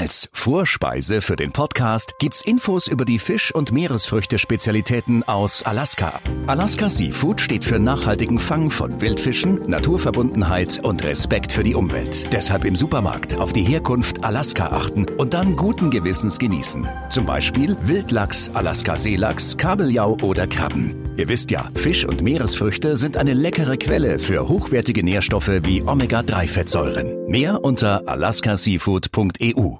Als Vorspeise für den Podcast gibt's Infos über die Fisch- und Meeresfrüchte-Spezialitäten aus Alaska. Alaska Seafood steht für nachhaltigen Fang von Wildfischen, Naturverbundenheit und Respekt für die Umwelt. Deshalb im Supermarkt auf die Herkunft Alaska achten und dann guten Gewissens genießen. Zum Beispiel Wildlachs, Alaska-Seelachs, Kabeljau oder Krabben. Ihr wisst ja, Fisch- und Meeresfrüchte sind eine leckere Quelle für hochwertige Nährstoffe wie Omega-3-Fettsäuren. Mehr unter alaskaseafood.eu.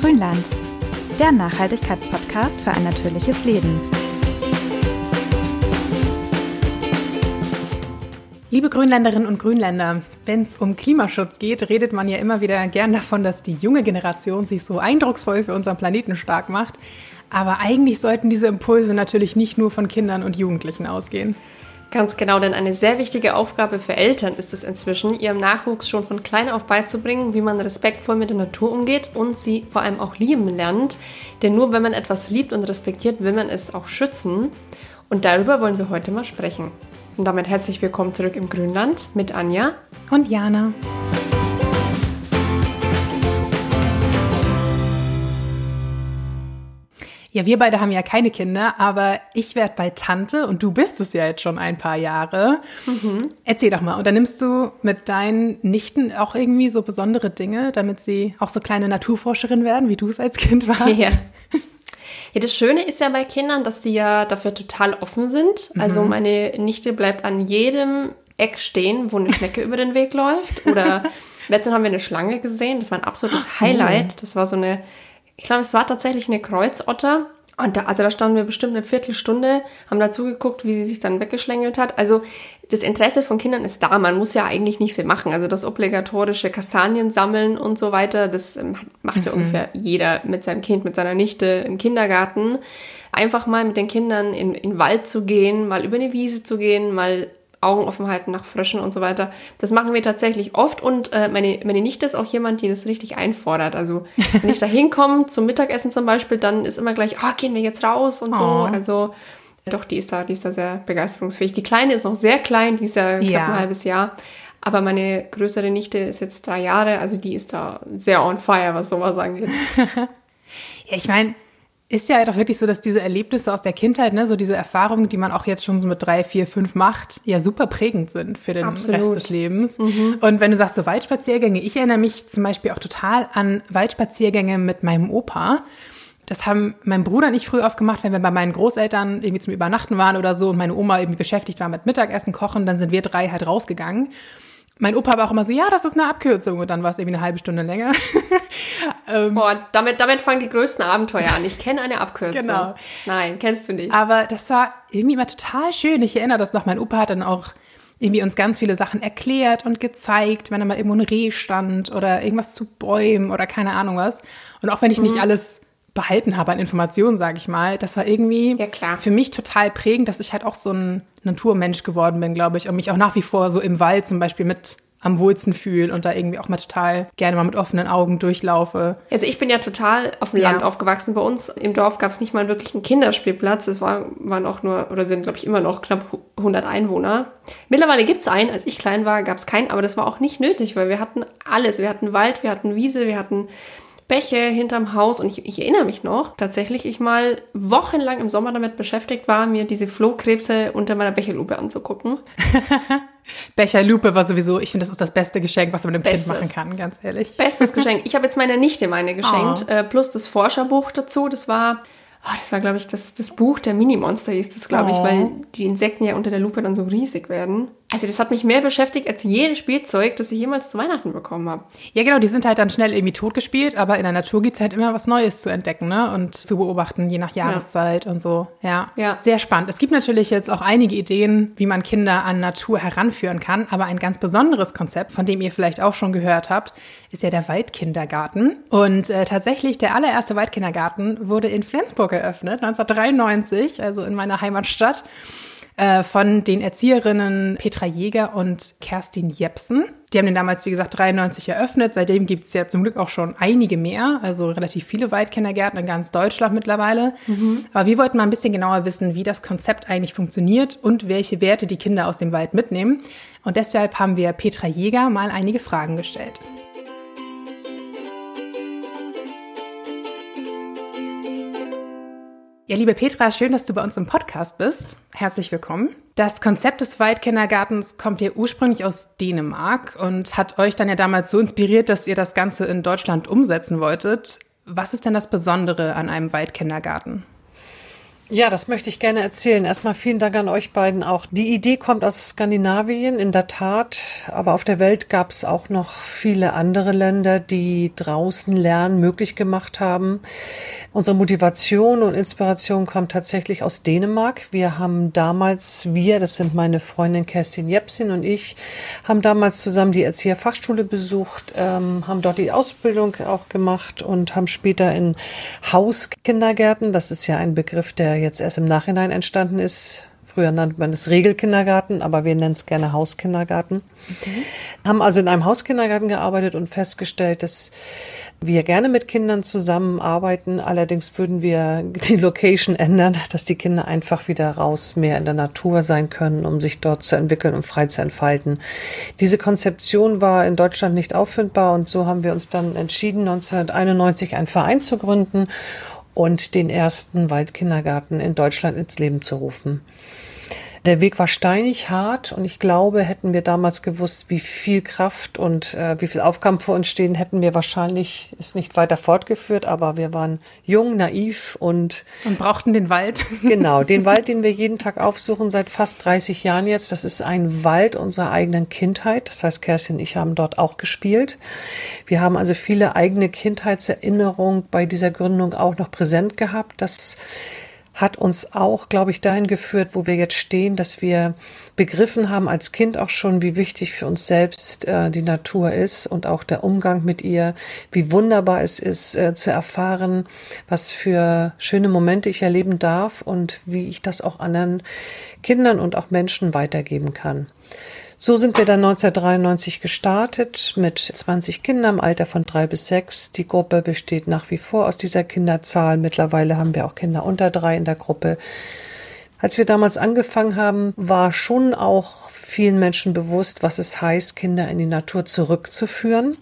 Grünland, der Nachhaltigkeitspodcast für ein natürliches Leben. Liebe Grünländerinnen und Grünländer, wenn es um Klimaschutz geht, redet man ja immer wieder gern davon, dass die junge Generation sich so eindrucksvoll für unseren Planeten stark macht. Aber eigentlich sollten diese Impulse natürlich nicht nur von Kindern und Jugendlichen ausgehen. Ganz genau, denn eine sehr wichtige Aufgabe für Eltern ist es inzwischen, ihrem Nachwuchs schon von klein auf beizubringen, wie man respektvoll mit der Natur umgeht und sie vor allem auch lieben lernt. Denn nur wenn man etwas liebt und respektiert, will man es auch schützen. Und darüber wollen wir heute mal sprechen. Und damit herzlich willkommen zurück im Grünland mit Anja und Jana. Ja, wir beide haben ja keine Kinder, aber ich werde bei Tante und du bist es ja jetzt schon ein paar Jahre. Mhm. Erzähl doch mal, unternimmst du mit deinen Nichten auch irgendwie so besondere Dinge, damit sie auch so kleine Naturforscherinnen werden, wie du es als Kind warst? Ja. Ja, das Schöne ist ja bei Kindern, dass die ja dafür total offen sind. Also mhm. meine Nichte bleibt an jedem Eck stehen, wo eine Schnecke über den Weg läuft. Oder letztens haben wir eine Schlange gesehen. Das war ein absolutes oh. Highlight. Das war so eine ich glaube, es war tatsächlich eine Kreuzotter. Und da, also da standen wir bestimmt eine Viertelstunde, haben da zugeguckt, wie sie sich dann weggeschlängelt hat. Also das Interesse von Kindern ist da. Man muss ja eigentlich nicht viel machen. Also das obligatorische Kastanien sammeln und so weiter, das ähm, macht ja mhm. ungefähr jeder mit seinem Kind, mit seiner Nichte im Kindergarten. Einfach mal mit den Kindern in, in den Wald zu gehen, mal über eine Wiese zu gehen, mal Augen offen halten nach Fröschen und so weiter. Das machen wir tatsächlich oft und äh, meine, meine Nichte ist auch jemand, die das richtig einfordert. Also wenn ich da hinkomme zum Mittagessen zum Beispiel, dann ist immer gleich, oh, gehen wir jetzt raus und so. Oh. Also doch, die ist da, die ist da sehr begeisterungsfähig. Die Kleine ist noch sehr klein, die ist ja knapp ja. ein halbes Jahr. Aber meine größere Nichte ist jetzt drei Jahre, also die ist da sehr on fire, was sowas angeht. ja, ich meine, ist ja doch wirklich so, dass diese Erlebnisse aus der Kindheit, ne, so diese Erfahrungen, die man auch jetzt schon so mit drei, vier, fünf macht, ja super prägend sind für den Absolut. Rest des Lebens. Mhm. Und wenn du sagst so Waldspaziergänge, ich erinnere mich zum Beispiel auch total an Waldspaziergänge mit meinem Opa. Das haben mein Bruder und ich früh oft gemacht, wenn wir bei meinen Großeltern irgendwie zum Übernachten waren oder so und meine Oma irgendwie beschäftigt war mit Mittagessen kochen, dann sind wir drei halt rausgegangen mein Opa war auch immer so, ja, das ist eine Abkürzung. Und dann war es irgendwie eine halbe Stunde länger. ähm, Boah, damit, damit fangen die größten Abenteuer an. Ich kenne eine Abkürzung. Genau. Nein, kennst du nicht. Aber das war irgendwie immer total schön. Ich erinnere das noch. Mein Opa hat dann auch irgendwie uns ganz viele Sachen erklärt und gezeigt, wenn da mal irgendwo ein Reh stand oder irgendwas zu Bäumen oder keine Ahnung was. Und auch wenn ich mhm. nicht alles behalten habe an Informationen, sage ich mal. Das war irgendwie ja, für mich total prägend, dass ich halt auch so ein Naturmensch geworden bin, glaube ich, und mich auch nach wie vor so im Wald zum Beispiel mit am wohlsten fühle und da irgendwie auch mal total gerne mal mit offenen Augen durchlaufe. Also ich bin ja total auf dem ja. Land aufgewachsen. Bei uns im Dorf gab es nicht mal wirklich einen Kinderspielplatz. Es war, waren auch nur, oder sind glaube ich immer noch knapp 100 Einwohner. Mittlerweile gibt es einen. Als ich klein war, gab es keinen, aber das war auch nicht nötig, weil wir hatten alles. Wir hatten Wald, wir hatten Wiese, wir hatten Bäche hinterm Haus und ich, ich, erinnere mich noch, tatsächlich ich mal wochenlang im Sommer damit beschäftigt war, mir diese Flohkrebse unter meiner Becherlupe anzugucken. Becherlupe war sowieso, ich finde, das ist das beste Geschenk, was man dem Bestes. Kind machen kann, ganz ehrlich. Bestes Geschenk. Ich habe jetzt meiner Nichte meine geschenkt, oh. äh, plus das Forscherbuch dazu. Das war Oh, das war, glaube ich, das, das Buch der Mini-Monster hieß das, glaube oh. ich, weil die Insekten ja unter der Lupe dann so riesig werden. Also das hat mich mehr beschäftigt als jedes Spielzeug, das ich jemals zu Weihnachten bekommen habe. Ja, genau, die sind halt dann schnell irgendwie totgespielt, aber in der Natur gibt es halt immer was Neues zu entdecken ne? und zu beobachten, je nach Jahreszeit ja. und so. Ja. ja, sehr spannend. Es gibt natürlich jetzt auch einige Ideen, wie man Kinder an Natur heranführen kann, aber ein ganz besonderes Konzept, von dem ihr vielleicht auch schon gehört habt, ist ja der Waldkindergarten. Und äh, tatsächlich, der allererste Waldkindergarten wurde in Flensburg eröffnet, 1993, also in meiner Heimatstadt. Äh, von den Erzieherinnen Petra Jäger und Kerstin Jepsen. Die haben den damals, wie gesagt, 93 eröffnet. Seitdem gibt es ja zum Glück auch schon einige mehr, also relativ viele Waldkindergärten in ganz Deutschland mittlerweile. Mhm. Aber wir wollten mal ein bisschen genauer wissen, wie das Konzept eigentlich funktioniert und welche Werte die Kinder aus dem Wald mitnehmen. Und deshalb haben wir Petra Jäger mal einige Fragen gestellt. Ja, liebe Petra, schön, dass du bei uns im Podcast bist. Herzlich willkommen. Das Konzept des Waldkindergartens kommt ja ursprünglich aus Dänemark und hat euch dann ja damals so inspiriert, dass ihr das Ganze in Deutschland umsetzen wolltet. Was ist denn das Besondere an einem Waldkindergarten? Ja, das möchte ich gerne erzählen. Erstmal vielen Dank an euch beiden auch. Die Idee kommt aus Skandinavien, in der Tat. Aber auf der Welt gab es auch noch viele andere Länder, die draußen Lernen möglich gemacht haben. Unsere Motivation und Inspiration kommt tatsächlich aus Dänemark. Wir haben damals, wir, das sind meine Freundin Kerstin Jepsin und ich, haben damals zusammen die Erzieherfachschule besucht, ähm, haben dort die Ausbildung auch gemacht und haben später in Hauskindergärten, das ist ja ein Begriff, der jetzt erst im Nachhinein entstanden ist. Früher nannte man es Regelkindergarten, aber wir nennen es gerne Hauskindergarten. Okay. Haben also in einem Hauskindergarten gearbeitet und festgestellt, dass wir gerne mit Kindern zusammenarbeiten. Allerdings würden wir die Location ändern, dass die Kinder einfach wieder raus mehr in der Natur sein können, um sich dort zu entwickeln und frei zu entfalten. Diese Konzeption war in Deutschland nicht auffindbar und so haben wir uns dann entschieden, 1991 einen Verein zu gründen und den ersten Waldkindergarten in Deutschland ins Leben zu rufen. Der Weg war steinig, hart und ich glaube, hätten wir damals gewusst, wie viel Kraft und äh, wie viel Aufgaben vor uns stehen, hätten wir wahrscheinlich es nicht weiter fortgeführt, aber wir waren jung, naiv und und brauchten den Wald. genau, den Wald, den wir jeden Tag aufsuchen seit fast 30 Jahren jetzt, das ist ein Wald unserer eigenen Kindheit. Das heißt, Kerstin und ich haben dort auch gespielt. Wir haben also viele eigene Kindheitserinnerungen bei dieser Gründung auch noch präsent gehabt. Das hat uns auch, glaube ich, dahin geführt, wo wir jetzt stehen, dass wir begriffen haben als Kind auch schon, wie wichtig für uns selbst äh, die Natur ist und auch der Umgang mit ihr, wie wunderbar es ist äh, zu erfahren, was für schöne Momente ich erleben darf und wie ich das auch anderen Kindern und auch Menschen weitergeben kann. So sind wir dann 1993 gestartet mit 20 Kindern im Alter von drei bis sechs. Die Gruppe besteht nach wie vor aus dieser Kinderzahl. Mittlerweile haben wir auch Kinder unter drei in der Gruppe. Als wir damals angefangen haben, war schon auch vielen Menschen bewusst, was es heißt, Kinder in die Natur zurückzuführen.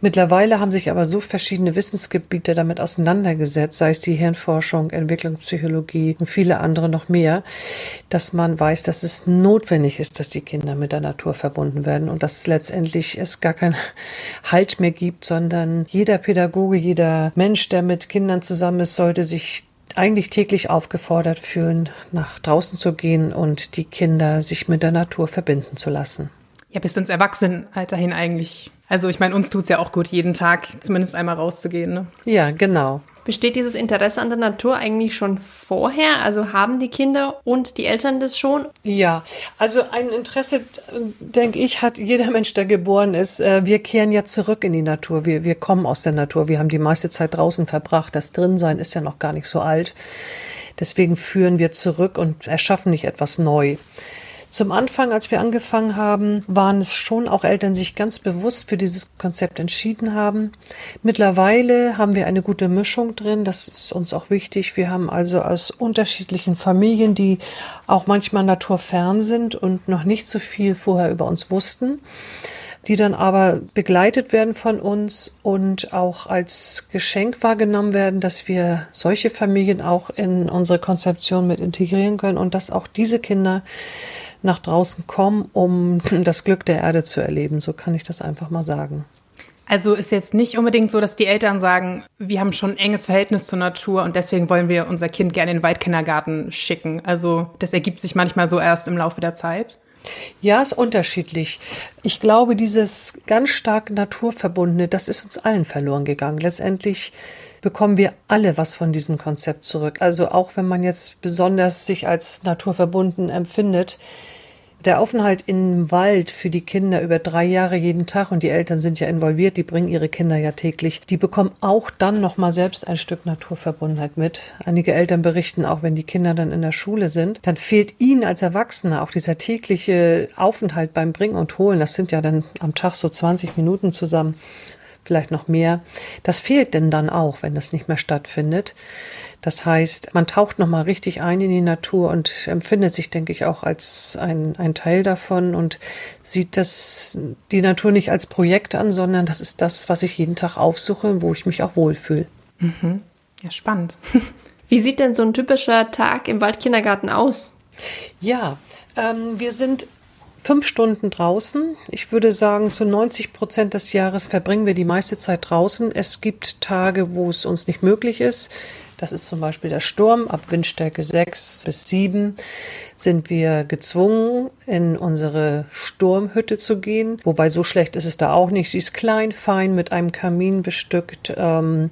Mittlerweile haben sich aber so verschiedene Wissensgebiete damit auseinandergesetzt, sei es die Hirnforschung, Entwicklungspsychologie und viele andere noch mehr, dass man weiß, dass es notwendig ist, dass die Kinder mit der Natur verbunden werden und dass letztendlich es gar keinen Halt mehr gibt, sondern jeder Pädagoge, jeder Mensch, der mit Kindern zusammen ist, sollte sich eigentlich täglich aufgefordert fühlen, nach draußen zu gehen und die Kinder sich mit der Natur verbinden zu lassen. Ja, bis ins Erwachsenenalter hin eigentlich. Also ich meine, uns tut es ja auch gut, jeden Tag zumindest einmal rauszugehen. Ne? Ja, genau. Besteht dieses Interesse an der Natur eigentlich schon vorher? Also haben die Kinder und die Eltern das schon? Ja, also ein Interesse, denke ich, hat jeder Mensch, der geboren ist. Äh, wir kehren ja zurück in die Natur. Wir, wir kommen aus der Natur. Wir haben die meiste Zeit draußen verbracht. Das Drinsein ist ja noch gar nicht so alt. Deswegen führen wir zurück und erschaffen nicht etwas neu. Zum Anfang, als wir angefangen haben, waren es schon auch Eltern, die sich ganz bewusst für dieses Konzept entschieden haben. Mittlerweile haben wir eine gute Mischung drin. Das ist uns auch wichtig. Wir haben also aus unterschiedlichen Familien, die auch manchmal naturfern sind und noch nicht so viel vorher über uns wussten die dann aber begleitet werden von uns und auch als Geschenk wahrgenommen werden, dass wir solche Familien auch in unsere Konzeption mit integrieren können und dass auch diese Kinder nach draußen kommen, um das Glück der Erde zu erleben. So kann ich das einfach mal sagen. Also ist jetzt nicht unbedingt so, dass die Eltern sagen, wir haben schon ein enges Verhältnis zur Natur und deswegen wollen wir unser Kind gerne in den Waldkindergarten schicken. Also das ergibt sich manchmal so erst im Laufe der Zeit. Ja, ist unterschiedlich. Ich glaube, dieses ganz stark Naturverbundene, das ist uns allen verloren gegangen. Letztendlich bekommen wir alle was von diesem Konzept zurück. Also auch wenn man jetzt besonders sich als naturverbunden empfindet, Der Aufenthalt im Wald für die Kinder über drei Jahre jeden Tag und die Eltern sind ja involviert, die bringen ihre Kinder ja täglich. Die bekommen auch dann noch mal selbst ein Stück Naturverbundenheit mit. Einige Eltern berichten auch, wenn die Kinder dann in der Schule sind, dann fehlt ihnen als Erwachsene auch dieser tägliche Aufenthalt beim Bringen und Holen. Das sind ja dann am Tag so 20 Minuten zusammen vielleicht noch mehr. Das fehlt denn dann auch, wenn das nicht mehr stattfindet. Das heißt, man taucht nochmal richtig ein in die Natur und empfindet sich, denke ich, auch als ein, ein Teil davon und sieht das, die Natur nicht als Projekt an, sondern das ist das, was ich jeden Tag aufsuche, wo ich mich auch wohlfühle. Mhm. Ja, spannend. Wie sieht denn so ein typischer Tag im Waldkindergarten aus? Ja, ähm, wir sind fünf Stunden draußen. Ich würde sagen, zu 90 Prozent des Jahres verbringen wir die meiste Zeit draußen. Es gibt Tage, wo es uns nicht möglich ist. Das ist zum Beispiel der Sturm. Ab Windstärke 6 bis 7 sind wir gezwungen, in unsere Sturmhütte zu gehen. Wobei so schlecht ist es da auch nicht. Sie ist klein, fein, mit einem Kamin bestückt. Ähm,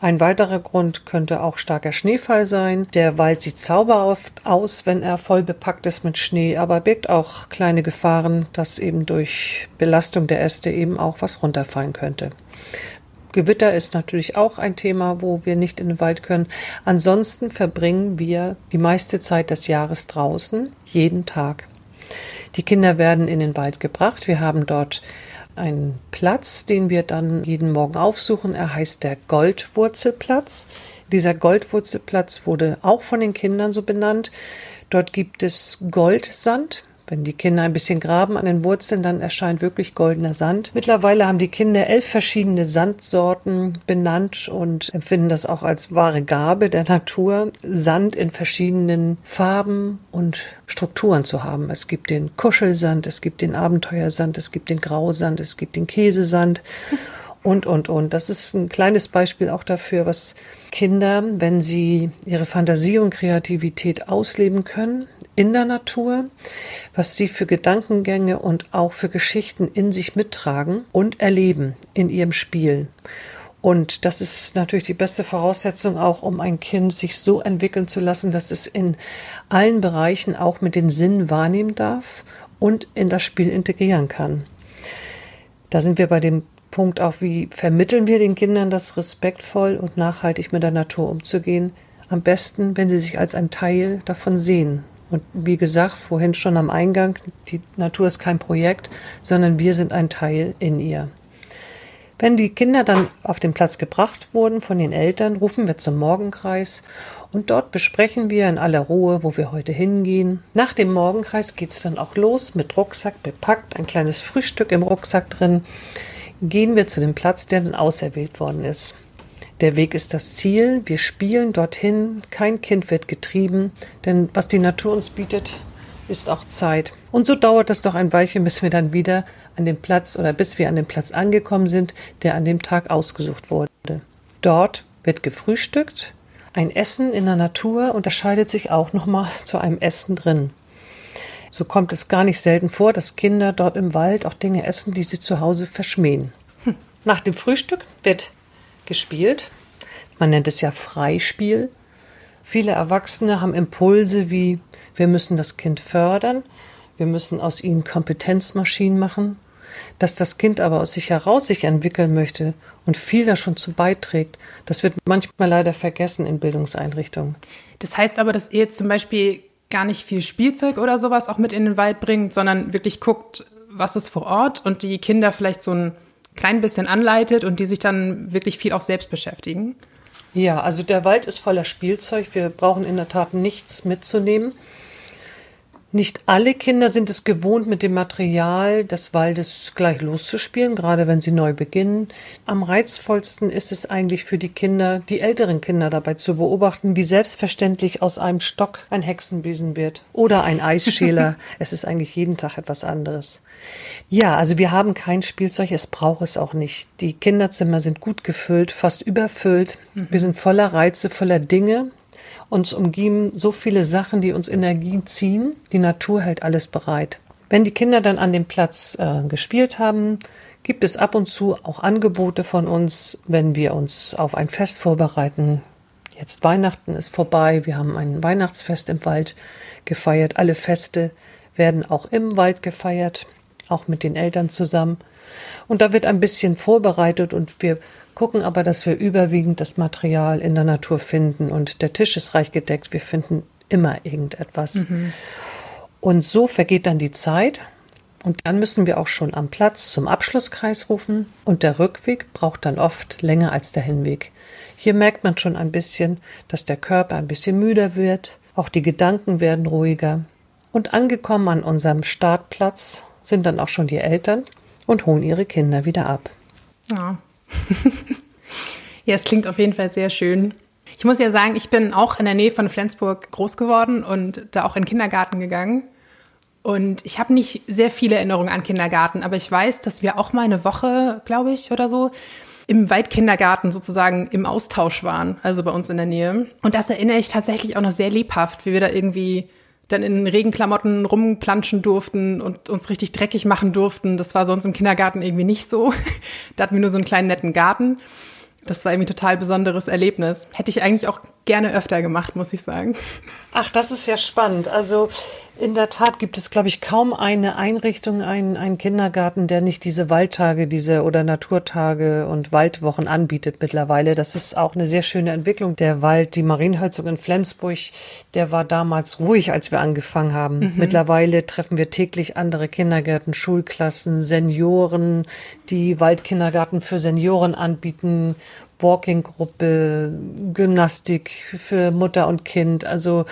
ein weiterer Grund könnte auch starker Schneefall sein. Der Wald sieht zauberhaft aus, wenn er voll bepackt ist mit Schnee, aber birgt auch kleine Gefahren, dass eben durch Belastung der Äste eben auch was runterfallen könnte. Gewitter ist natürlich auch ein Thema, wo wir nicht in den Wald können. Ansonsten verbringen wir die meiste Zeit des Jahres draußen, jeden Tag. Die Kinder werden in den Wald gebracht. Wir haben dort einen Platz, den wir dann jeden Morgen aufsuchen. Er heißt der Goldwurzelplatz. Dieser Goldwurzelplatz wurde auch von den Kindern so benannt. Dort gibt es Goldsand. Wenn die Kinder ein bisschen graben an den Wurzeln, dann erscheint wirklich goldener Sand. Mittlerweile haben die Kinder elf verschiedene Sandsorten benannt und empfinden das auch als wahre Gabe der Natur, Sand in verschiedenen Farben und Strukturen zu haben. Es gibt den Kuschelsand, es gibt den Abenteuersand, es gibt den Grausand, es gibt den Käsesand und, und, und. Das ist ein kleines Beispiel auch dafür, was Kinder, wenn sie ihre Fantasie und Kreativität ausleben können, in der Natur, was sie für Gedankengänge und auch für Geschichten in sich mittragen und erleben in ihrem Spiel. Und das ist natürlich die beste Voraussetzung auch, um ein Kind sich so entwickeln zu lassen, dass es in allen Bereichen auch mit den Sinnen wahrnehmen darf und in das Spiel integrieren kann. Da sind wir bei dem Punkt auch, wie vermitteln wir den Kindern das respektvoll und nachhaltig mit der Natur umzugehen. Am besten, wenn sie sich als ein Teil davon sehen und wie gesagt, vorhin schon am Eingang, die Natur ist kein Projekt, sondern wir sind ein Teil in ihr. Wenn die Kinder dann auf den Platz gebracht wurden von den Eltern, rufen wir zum Morgenkreis und dort besprechen wir in aller Ruhe, wo wir heute hingehen. Nach dem Morgenkreis geht's dann auch los mit Rucksack bepackt, ein kleines Frühstück im Rucksack drin. Gehen wir zu dem Platz, der dann auserwählt worden ist. Der Weg ist das Ziel. Wir spielen dorthin. Kein Kind wird getrieben, denn was die Natur uns bietet, ist auch Zeit. Und so dauert es doch ein Weilchen, bis wir dann wieder an dem Platz oder bis wir an dem Platz angekommen sind, der an dem Tag ausgesucht wurde. Dort wird gefrühstückt. Ein Essen in der Natur unterscheidet sich auch nochmal zu einem Essen drin. So kommt es gar nicht selten vor, dass Kinder dort im Wald auch Dinge essen, die sie zu Hause verschmähen. Hm. Nach dem Frühstück wird gespielt. Man nennt es ja Freispiel. Viele Erwachsene haben Impulse wie wir müssen das Kind fördern, wir müssen aus ihnen Kompetenzmaschinen machen. Dass das Kind aber aus sich heraus sich entwickeln möchte und viel da schon zu beiträgt, das wird manchmal leider vergessen in Bildungseinrichtungen. Das heißt aber, dass ihr zum Beispiel gar nicht viel Spielzeug oder sowas auch mit in den Wald bringt, sondern wirklich guckt, was ist vor Ort und die Kinder vielleicht so ein klein bisschen anleitet und die sich dann wirklich viel auch selbst beschäftigen? Ja, also der Wald ist voller Spielzeug. Wir brauchen in der Tat nichts mitzunehmen. Nicht alle Kinder sind es gewohnt, mit dem Material des Waldes gleich loszuspielen, gerade wenn sie neu beginnen. Am reizvollsten ist es eigentlich für die Kinder, die älteren Kinder dabei zu beobachten, wie selbstverständlich aus einem Stock ein Hexenbesen wird oder ein Eisschäler. es ist eigentlich jeden Tag etwas anderes. Ja, also wir haben kein Spielzeug, es braucht es auch nicht. Die Kinderzimmer sind gut gefüllt, fast überfüllt. Wir sind voller Reize, voller Dinge, uns umgeben so viele Sachen, die uns Energie ziehen. Die Natur hält alles bereit. Wenn die Kinder dann an dem Platz äh, gespielt haben, gibt es ab und zu auch Angebote von uns, wenn wir uns auf ein Fest vorbereiten. Jetzt Weihnachten ist vorbei, wir haben ein Weihnachtsfest im Wald gefeiert. Alle Feste werden auch im Wald gefeiert, auch mit den Eltern zusammen. Und da wird ein bisschen vorbereitet und wir gucken aber, dass wir überwiegend das Material in der Natur finden und der Tisch ist reich gedeckt. Wir finden immer irgendetwas. Mhm. Und so vergeht dann die Zeit und dann müssen wir auch schon am Platz zum Abschlusskreis rufen und der Rückweg braucht dann oft länger als der Hinweg. Hier merkt man schon ein bisschen, dass der Körper ein bisschen müder wird, auch die Gedanken werden ruhiger. Und angekommen an unserem Startplatz sind dann auch schon die Eltern und holen ihre Kinder wieder ab. Ja. ja, es klingt auf jeden Fall sehr schön. Ich muss ja sagen, ich bin auch in der Nähe von Flensburg groß geworden und da auch in den Kindergarten gegangen. Und ich habe nicht sehr viele Erinnerungen an Kindergarten, aber ich weiß, dass wir auch mal eine Woche, glaube ich, oder so, im Waldkindergarten sozusagen im Austausch waren, also bei uns in der Nähe. Und das erinnere ich tatsächlich auch noch sehr lebhaft, wie wir da irgendwie dann in Regenklamotten rumplanschen durften und uns richtig dreckig machen durften. Das war sonst im Kindergarten irgendwie nicht so. da hatten wir nur so einen kleinen netten Garten. Das war irgendwie ein total besonderes Erlebnis. Hätte ich eigentlich auch gerne öfter gemacht, muss ich sagen. Ach, das ist ja spannend. Also in der Tat gibt es, glaube ich, kaum eine Einrichtung, einen, einen Kindergarten, der nicht diese Waldtage, diese oder Naturtage und Waldwochen anbietet mittlerweile. Das ist auch eine sehr schöne Entwicklung. Der Wald, die Marienholzung in Flensburg, der war damals ruhig, als wir angefangen haben. Mhm. Mittlerweile treffen wir täglich andere Kindergärten, Schulklassen, Senioren, die Waldkindergarten für Senioren anbieten Walking-Gruppe, Gymnastik für Mutter und Kind. Also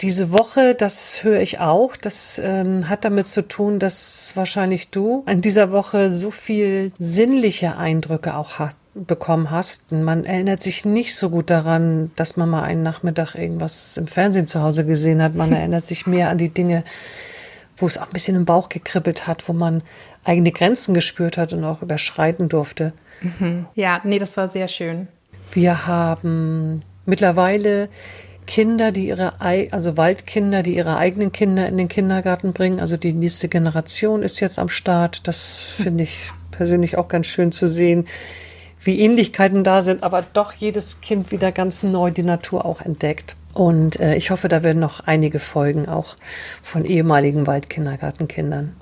diese Woche, das höre ich auch, das ähm, hat damit zu tun, dass wahrscheinlich du in dieser Woche so viel sinnliche Eindrücke auch hast, bekommen hast. Man erinnert sich nicht so gut daran, dass man mal einen Nachmittag irgendwas im Fernsehen zu Hause gesehen hat. Man erinnert sich mehr an die Dinge, wo es auch ein bisschen im Bauch gekribbelt hat, wo man eigene Grenzen gespürt hat und auch überschreiten durfte. Mhm. Ja, nee, das war sehr schön. Wir haben mittlerweile Kinder, die ihre, also Waldkinder, die ihre eigenen Kinder in den Kindergarten bringen. Also die nächste Generation ist jetzt am Start. Das finde ich persönlich auch ganz schön zu sehen, wie Ähnlichkeiten da sind, aber doch jedes Kind wieder ganz neu die Natur auch entdeckt. Und äh, ich hoffe, da werden noch einige Folgen auch von ehemaligen Waldkindergartenkindern.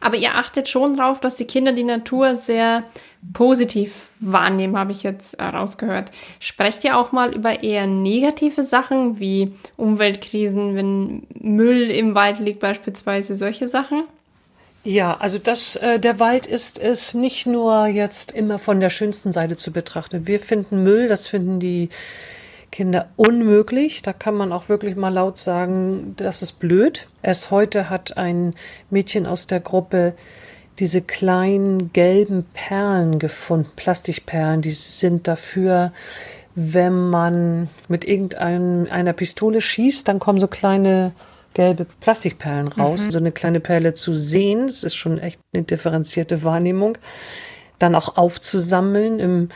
Aber ihr achtet schon darauf, dass die Kinder die Natur sehr positiv wahrnehmen, habe ich jetzt herausgehört. Sprecht ihr auch mal über eher negative Sachen wie Umweltkrisen, wenn Müll im Wald liegt beispielsweise, solche Sachen? Ja, also das, äh, der Wald ist es nicht nur jetzt immer von der schönsten Seite zu betrachten. Wir finden Müll, das finden die Kinder unmöglich. Da kann man auch wirklich mal laut sagen, das ist blöd. Erst heute hat ein Mädchen aus der Gruppe diese kleinen gelben Perlen gefunden, Plastikperlen, die sind dafür, wenn man mit irgendeiner Pistole schießt, dann kommen so kleine gelbe Plastikperlen raus. Mhm. So eine kleine Perle zu sehen, das ist schon echt eine differenzierte Wahrnehmung. Dann auch aufzusammeln im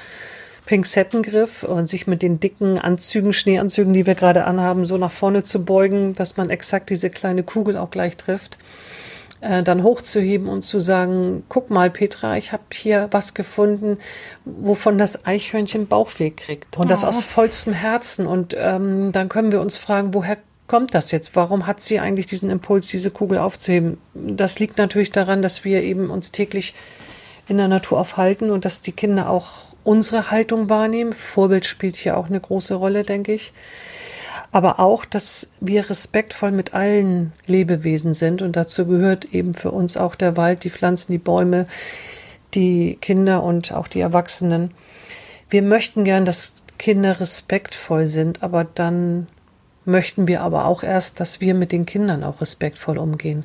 Pinzettengriff und sich mit den dicken Anzügen, Schneeanzügen, die wir gerade anhaben, so nach vorne zu beugen, dass man exakt diese kleine Kugel auch gleich trifft. Äh, dann hochzuheben und zu sagen, guck mal, Petra, ich habe hier was gefunden, wovon das Eichhörnchen Bauchweh kriegt. Und oh. das aus vollstem Herzen. Und ähm, dann können wir uns fragen, woher kommt das jetzt? Warum hat sie eigentlich diesen Impuls, diese Kugel aufzuheben? Das liegt natürlich daran, dass wir eben uns täglich in der Natur aufhalten und dass die Kinder auch unsere Haltung wahrnehmen. Vorbild spielt hier auch eine große Rolle, denke ich. Aber auch, dass wir respektvoll mit allen Lebewesen sind. Und dazu gehört eben für uns auch der Wald, die Pflanzen, die Bäume, die Kinder und auch die Erwachsenen. Wir möchten gern, dass Kinder respektvoll sind, aber dann möchten wir aber auch erst, dass wir mit den Kindern auch respektvoll umgehen.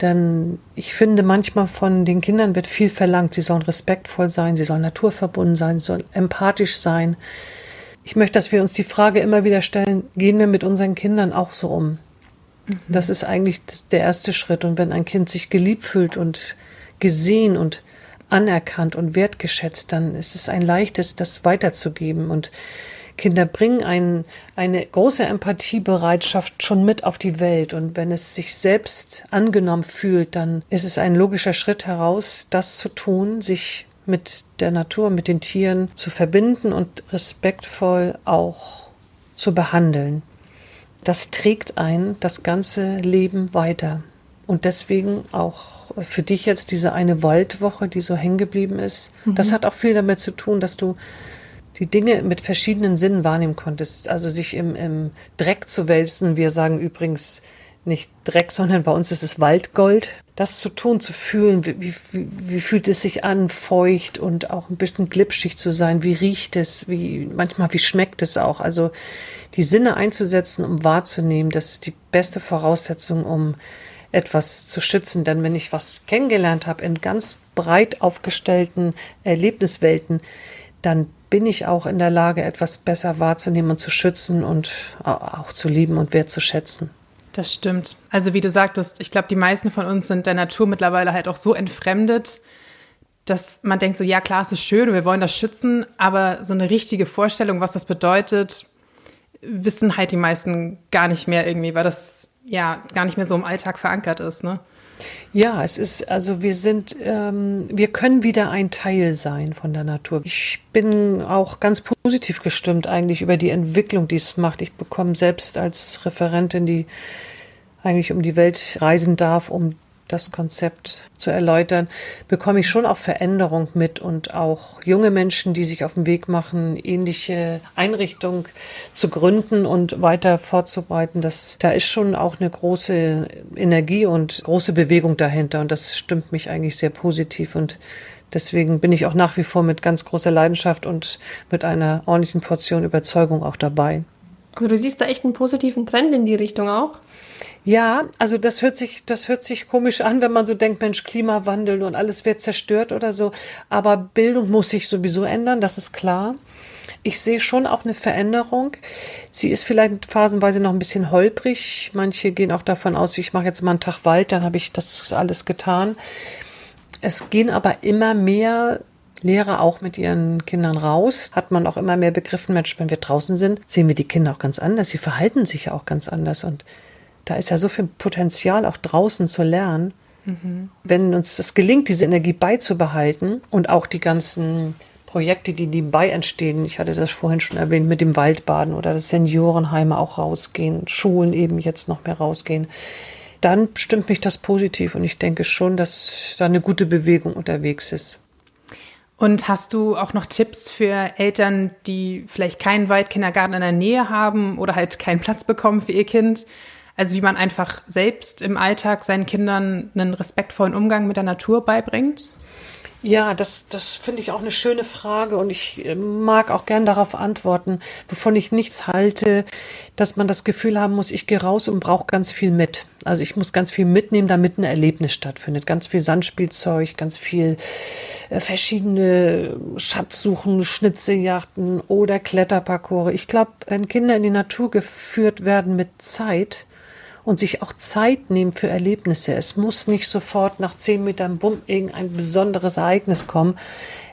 Denn ich finde, manchmal von den Kindern wird viel verlangt. Sie sollen respektvoll sein, sie sollen naturverbunden sein, sie sollen empathisch sein. Ich möchte, dass wir uns die Frage immer wieder stellen, gehen wir mit unseren Kindern auch so um? Mhm. Das ist eigentlich der erste Schritt. Und wenn ein Kind sich geliebt fühlt und gesehen und anerkannt und wertgeschätzt, dann ist es ein leichtes, das weiterzugeben. Und Kinder bringen ein, eine große Empathiebereitschaft schon mit auf die Welt. Und wenn es sich selbst angenommen fühlt, dann ist es ein logischer Schritt heraus, das zu tun, sich mit der Natur, mit den Tieren zu verbinden und respektvoll auch zu behandeln. Das trägt ein das ganze Leben weiter. Und deswegen auch für dich jetzt diese eine Waldwoche, die so hängen geblieben ist. Mhm. Das hat auch viel damit zu tun, dass du die Dinge mit verschiedenen Sinnen wahrnehmen konntest. Also sich im, im Dreck zu wälzen. Wir sagen übrigens nicht Dreck, sondern bei uns ist es Waldgold. Das zu tun, zu fühlen, wie, wie, wie fühlt es sich an, feucht und auch ein bisschen glitschig zu sein, wie riecht es, wie manchmal wie schmeckt es auch. Also die Sinne einzusetzen, um wahrzunehmen, das ist die beste Voraussetzung, um etwas zu schützen. Denn wenn ich was kennengelernt habe in ganz breit aufgestellten Erlebniswelten, dann bin ich auch in der Lage, etwas besser wahrzunehmen und zu schützen und auch zu lieben und wertzuschätzen. Das stimmt. Also wie du sagtest, ich glaube, die meisten von uns sind der Natur mittlerweile halt auch so entfremdet, dass man denkt so, ja klar, es ist schön wir wollen das schützen, aber so eine richtige Vorstellung, was das bedeutet, wissen halt die meisten gar nicht mehr irgendwie, weil das ja gar nicht mehr so im Alltag verankert ist, ne? Ja, es ist, also wir sind, ähm, wir können wieder ein Teil sein von der Natur. Ich bin auch ganz positiv gestimmt eigentlich über die Entwicklung, die es macht. Ich bekomme selbst als Referentin, die eigentlich um die Welt reisen darf, um das Konzept zu erläutern, bekomme ich schon auch Veränderung mit und auch junge Menschen, die sich auf den Weg machen, ähnliche Einrichtungen zu gründen und weiter fortzubereiten. Das, da ist schon auch eine große Energie und große Bewegung dahinter und das stimmt mich eigentlich sehr positiv und Deswegen bin ich auch nach wie vor mit ganz großer Leidenschaft und mit einer ordentlichen Portion Überzeugung auch dabei. Also du siehst da echt einen positiven Trend in die Richtung auch? Ja, also das hört sich, das hört sich komisch an, wenn man so denkt, Mensch, Klimawandel und alles wird zerstört oder so. Aber Bildung muss sich sowieso ändern, das ist klar. Ich sehe schon auch eine Veränderung. Sie ist vielleicht phasenweise noch ein bisschen holprig. Manche gehen auch davon aus, ich mache jetzt mal einen Tag Wald, dann habe ich das alles getan. Es gehen aber immer mehr Lehrer auch mit ihren Kindern raus. Hat man auch immer mehr begriffen, Mensch, wenn wir draußen sind, sehen wir die Kinder auch ganz anders. Sie verhalten sich ja auch ganz anders und da ist ja so viel Potenzial auch draußen zu lernen. Mhm. Wenn uns es gelingt, diese Energie beizubehalten und auch die ganzen Projekte, die nebenbei entstehen, ich hatte das vorhin schon erwähnt, mit dem Waldbaden oder das Seniorenheime auch rausgehen, Schulen eben jetzt noch mehr rausgehen, dann stimmt mich das positiv und ich denke schon, dass da eine gute Bewegung unterwegs ist. Und hast du auch noch Tipps für Eltern, die vielleicht keinen Waldkindergarten in der Nähe haben oder halt keinen Platz bekommen für ihr Kind? Also wie man einfach selbst im Alltag seinen Kindern einen respektvollen Umgang mit der Natur beibringt? Ja, das, das finde ich auch eine schöne Frage und ich äh, mag auch gern darauf antworten, wovon ich nichts halte, dass man das Gefühl haben muss, ich gehe raus und brauche ganz viel mit. Also ich muss ganz viel mitnehmen, damit ein Erlebnis stattfindet. Ganz viel Sandspielzeug, ganz viel äh, verschiedene Schatzsuchen, Schnitzeljachten oder Kletterparcours. Ich glaube, wenn Kinder in die Natur geführt werden mit Zeit, und sich auch Zeit nehmen für Erlebnisse. Es muss nicht sofort nach zehn Metern bumm irgendein besonderes Ereignis kommen.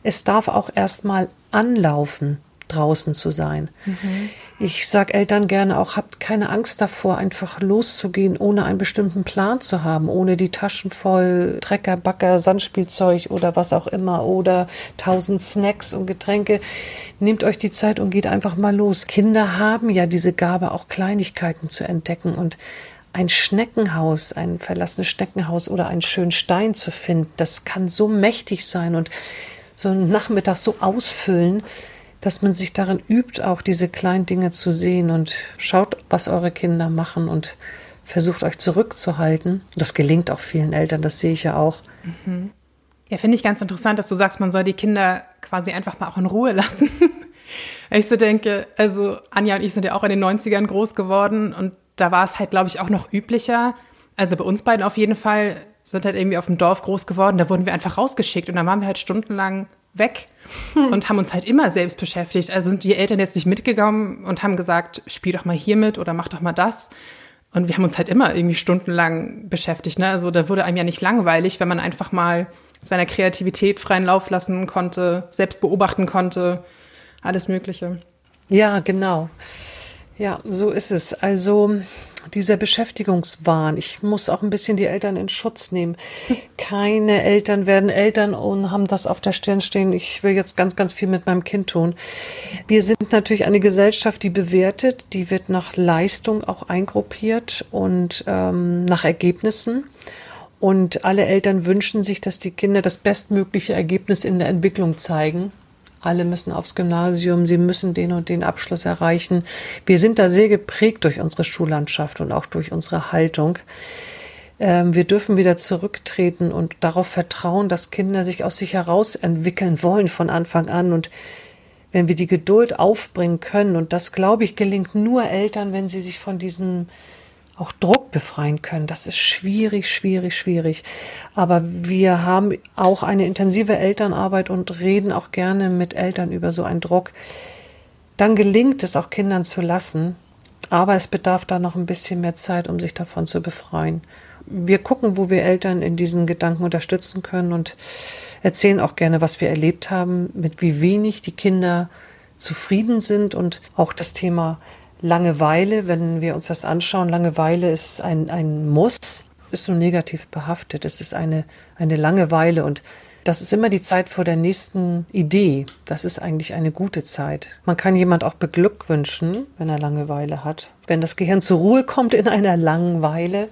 Es darf auch erstmal anlaufen, draußen zu sein. Mhm. Ich sage Eltern gerne auch, habt keine Angst davor, einfach loszugehen, ohne einen bestimmten Plan zu haben, ohne die Taschen voll Trecker, Backer, Sandspielzeug oder was auch immer oder tausend Snacks und Getränke. Nehmt euch die Zeit und geht einfach mal los. Kinder haben ja diese Gabe, auch Kleinigkeiten zu entdecken und ein Schneckenhaus, ein verlassenes Schneckenhaus oder einen schönen Stein zu finden, das kann so mächtig sein und so einen Nachmittag so ausfüllen, dass man sich darin übt, auch diese kleinen Dinge zu sehen und schaut, was eure Kinder machen und versucht euch zurückzuhalten. Das gelingt auch vielen Eltern, das sehe ich ja auch. Mhm. Ja, finde ich ganz interessant, dass du sagst, man soll die Kinder quasi einfach mal auch in Ruhe lassen. ich so denke, also Anja und ich sind ja auch in den 90ern groß geworden und da war es halt, glaube ich, auch noch üblicher. Also bei uns beiden auf jeden Fall sind halt irgendwie auf dem Dorf groß geworden. Da wurden wir einfach rausgeschickt und dann waren wir halt stundenlang weg hm. und haben uns halt immer selbst beschäftigt. Also sind die Eltern jetzt nicht mitgegangen und haben gesagt, spiel doch mal hier mit oder mach doch mal das. Und wir haben uns halt immer irgendwie stundenlang beschäftigt. Ne? Also da wurde einem ja nicht langweilig, wenn man einfach mal seiner Kreativität freien Lauf lassen konnte, selbst beobachten konnte, alles Mögliche. Ja, genau. Ja, so ist es. Also dieser Beschäftigungswahn. Ich muss auch ein bisschen die Eltern in Schutz nehmen. Keine Eltern werden Eltern und haben das auf der Stirn stehen. Ich will jetzt ganz, ganz viel mit meinem Kind tun. Wir sind natürlich eine Gesellschaft, die bewertet, die wird nach Leistung auch eingruppiert und ähm, nach Ergebnissen. Und alle Eltern wünschen sich, dass die Kinder das bestmögliche Ergebnis in der Entwicklung zeigen. Alle müssen aufs Gymnasium, sie müssen den und den Abschluss erreichen. Wir sind da sehr geprägt durch unsere Schullandschaft und auch durch unsere Haltung. Ähm, wir dürfen wieder zurücktreten und darauf vertrauen, dass Kinder sich aus sich heraus entwickeln wollen von Anfang an. Und wenn wir die Geduld aufbringen können, und das, glaube ich, gelingt nur Eltern, wenn sie sich von diesem auch Druck befreien können. Das ist schwierig, schwierig, schwierig. Aber wir haben auch eine intensive Elternarbeit und reden auch gerne mit Eltern über so einen Druck. Dann gelingt es auch Kindern zu lassen, aber es bedarf da noch ein bisschen mehr Zeit, um sich davon zu befreien wir gucken, wo wir Eltern in diesen Gedanken unterstützen können und erzählen auch gerne, was wir erlebt haben, mit wie wenig die Kinder zufrieden sind und auch das Thema Langeweile, wenn wir uns das anschauen, Langeweile ist ein, ein Muss, ist so negativ behaftet. Es ist eine, eine Langeweile und das ist immer die Zeit vor der nächsten Idee. Das ist eigentlich eine gute Zeit. Man kann jemand auch beglückwünschen, wenn er Langeweile hat. Wenn das Gehirn zur Ruhe kommt in einer Langeweile,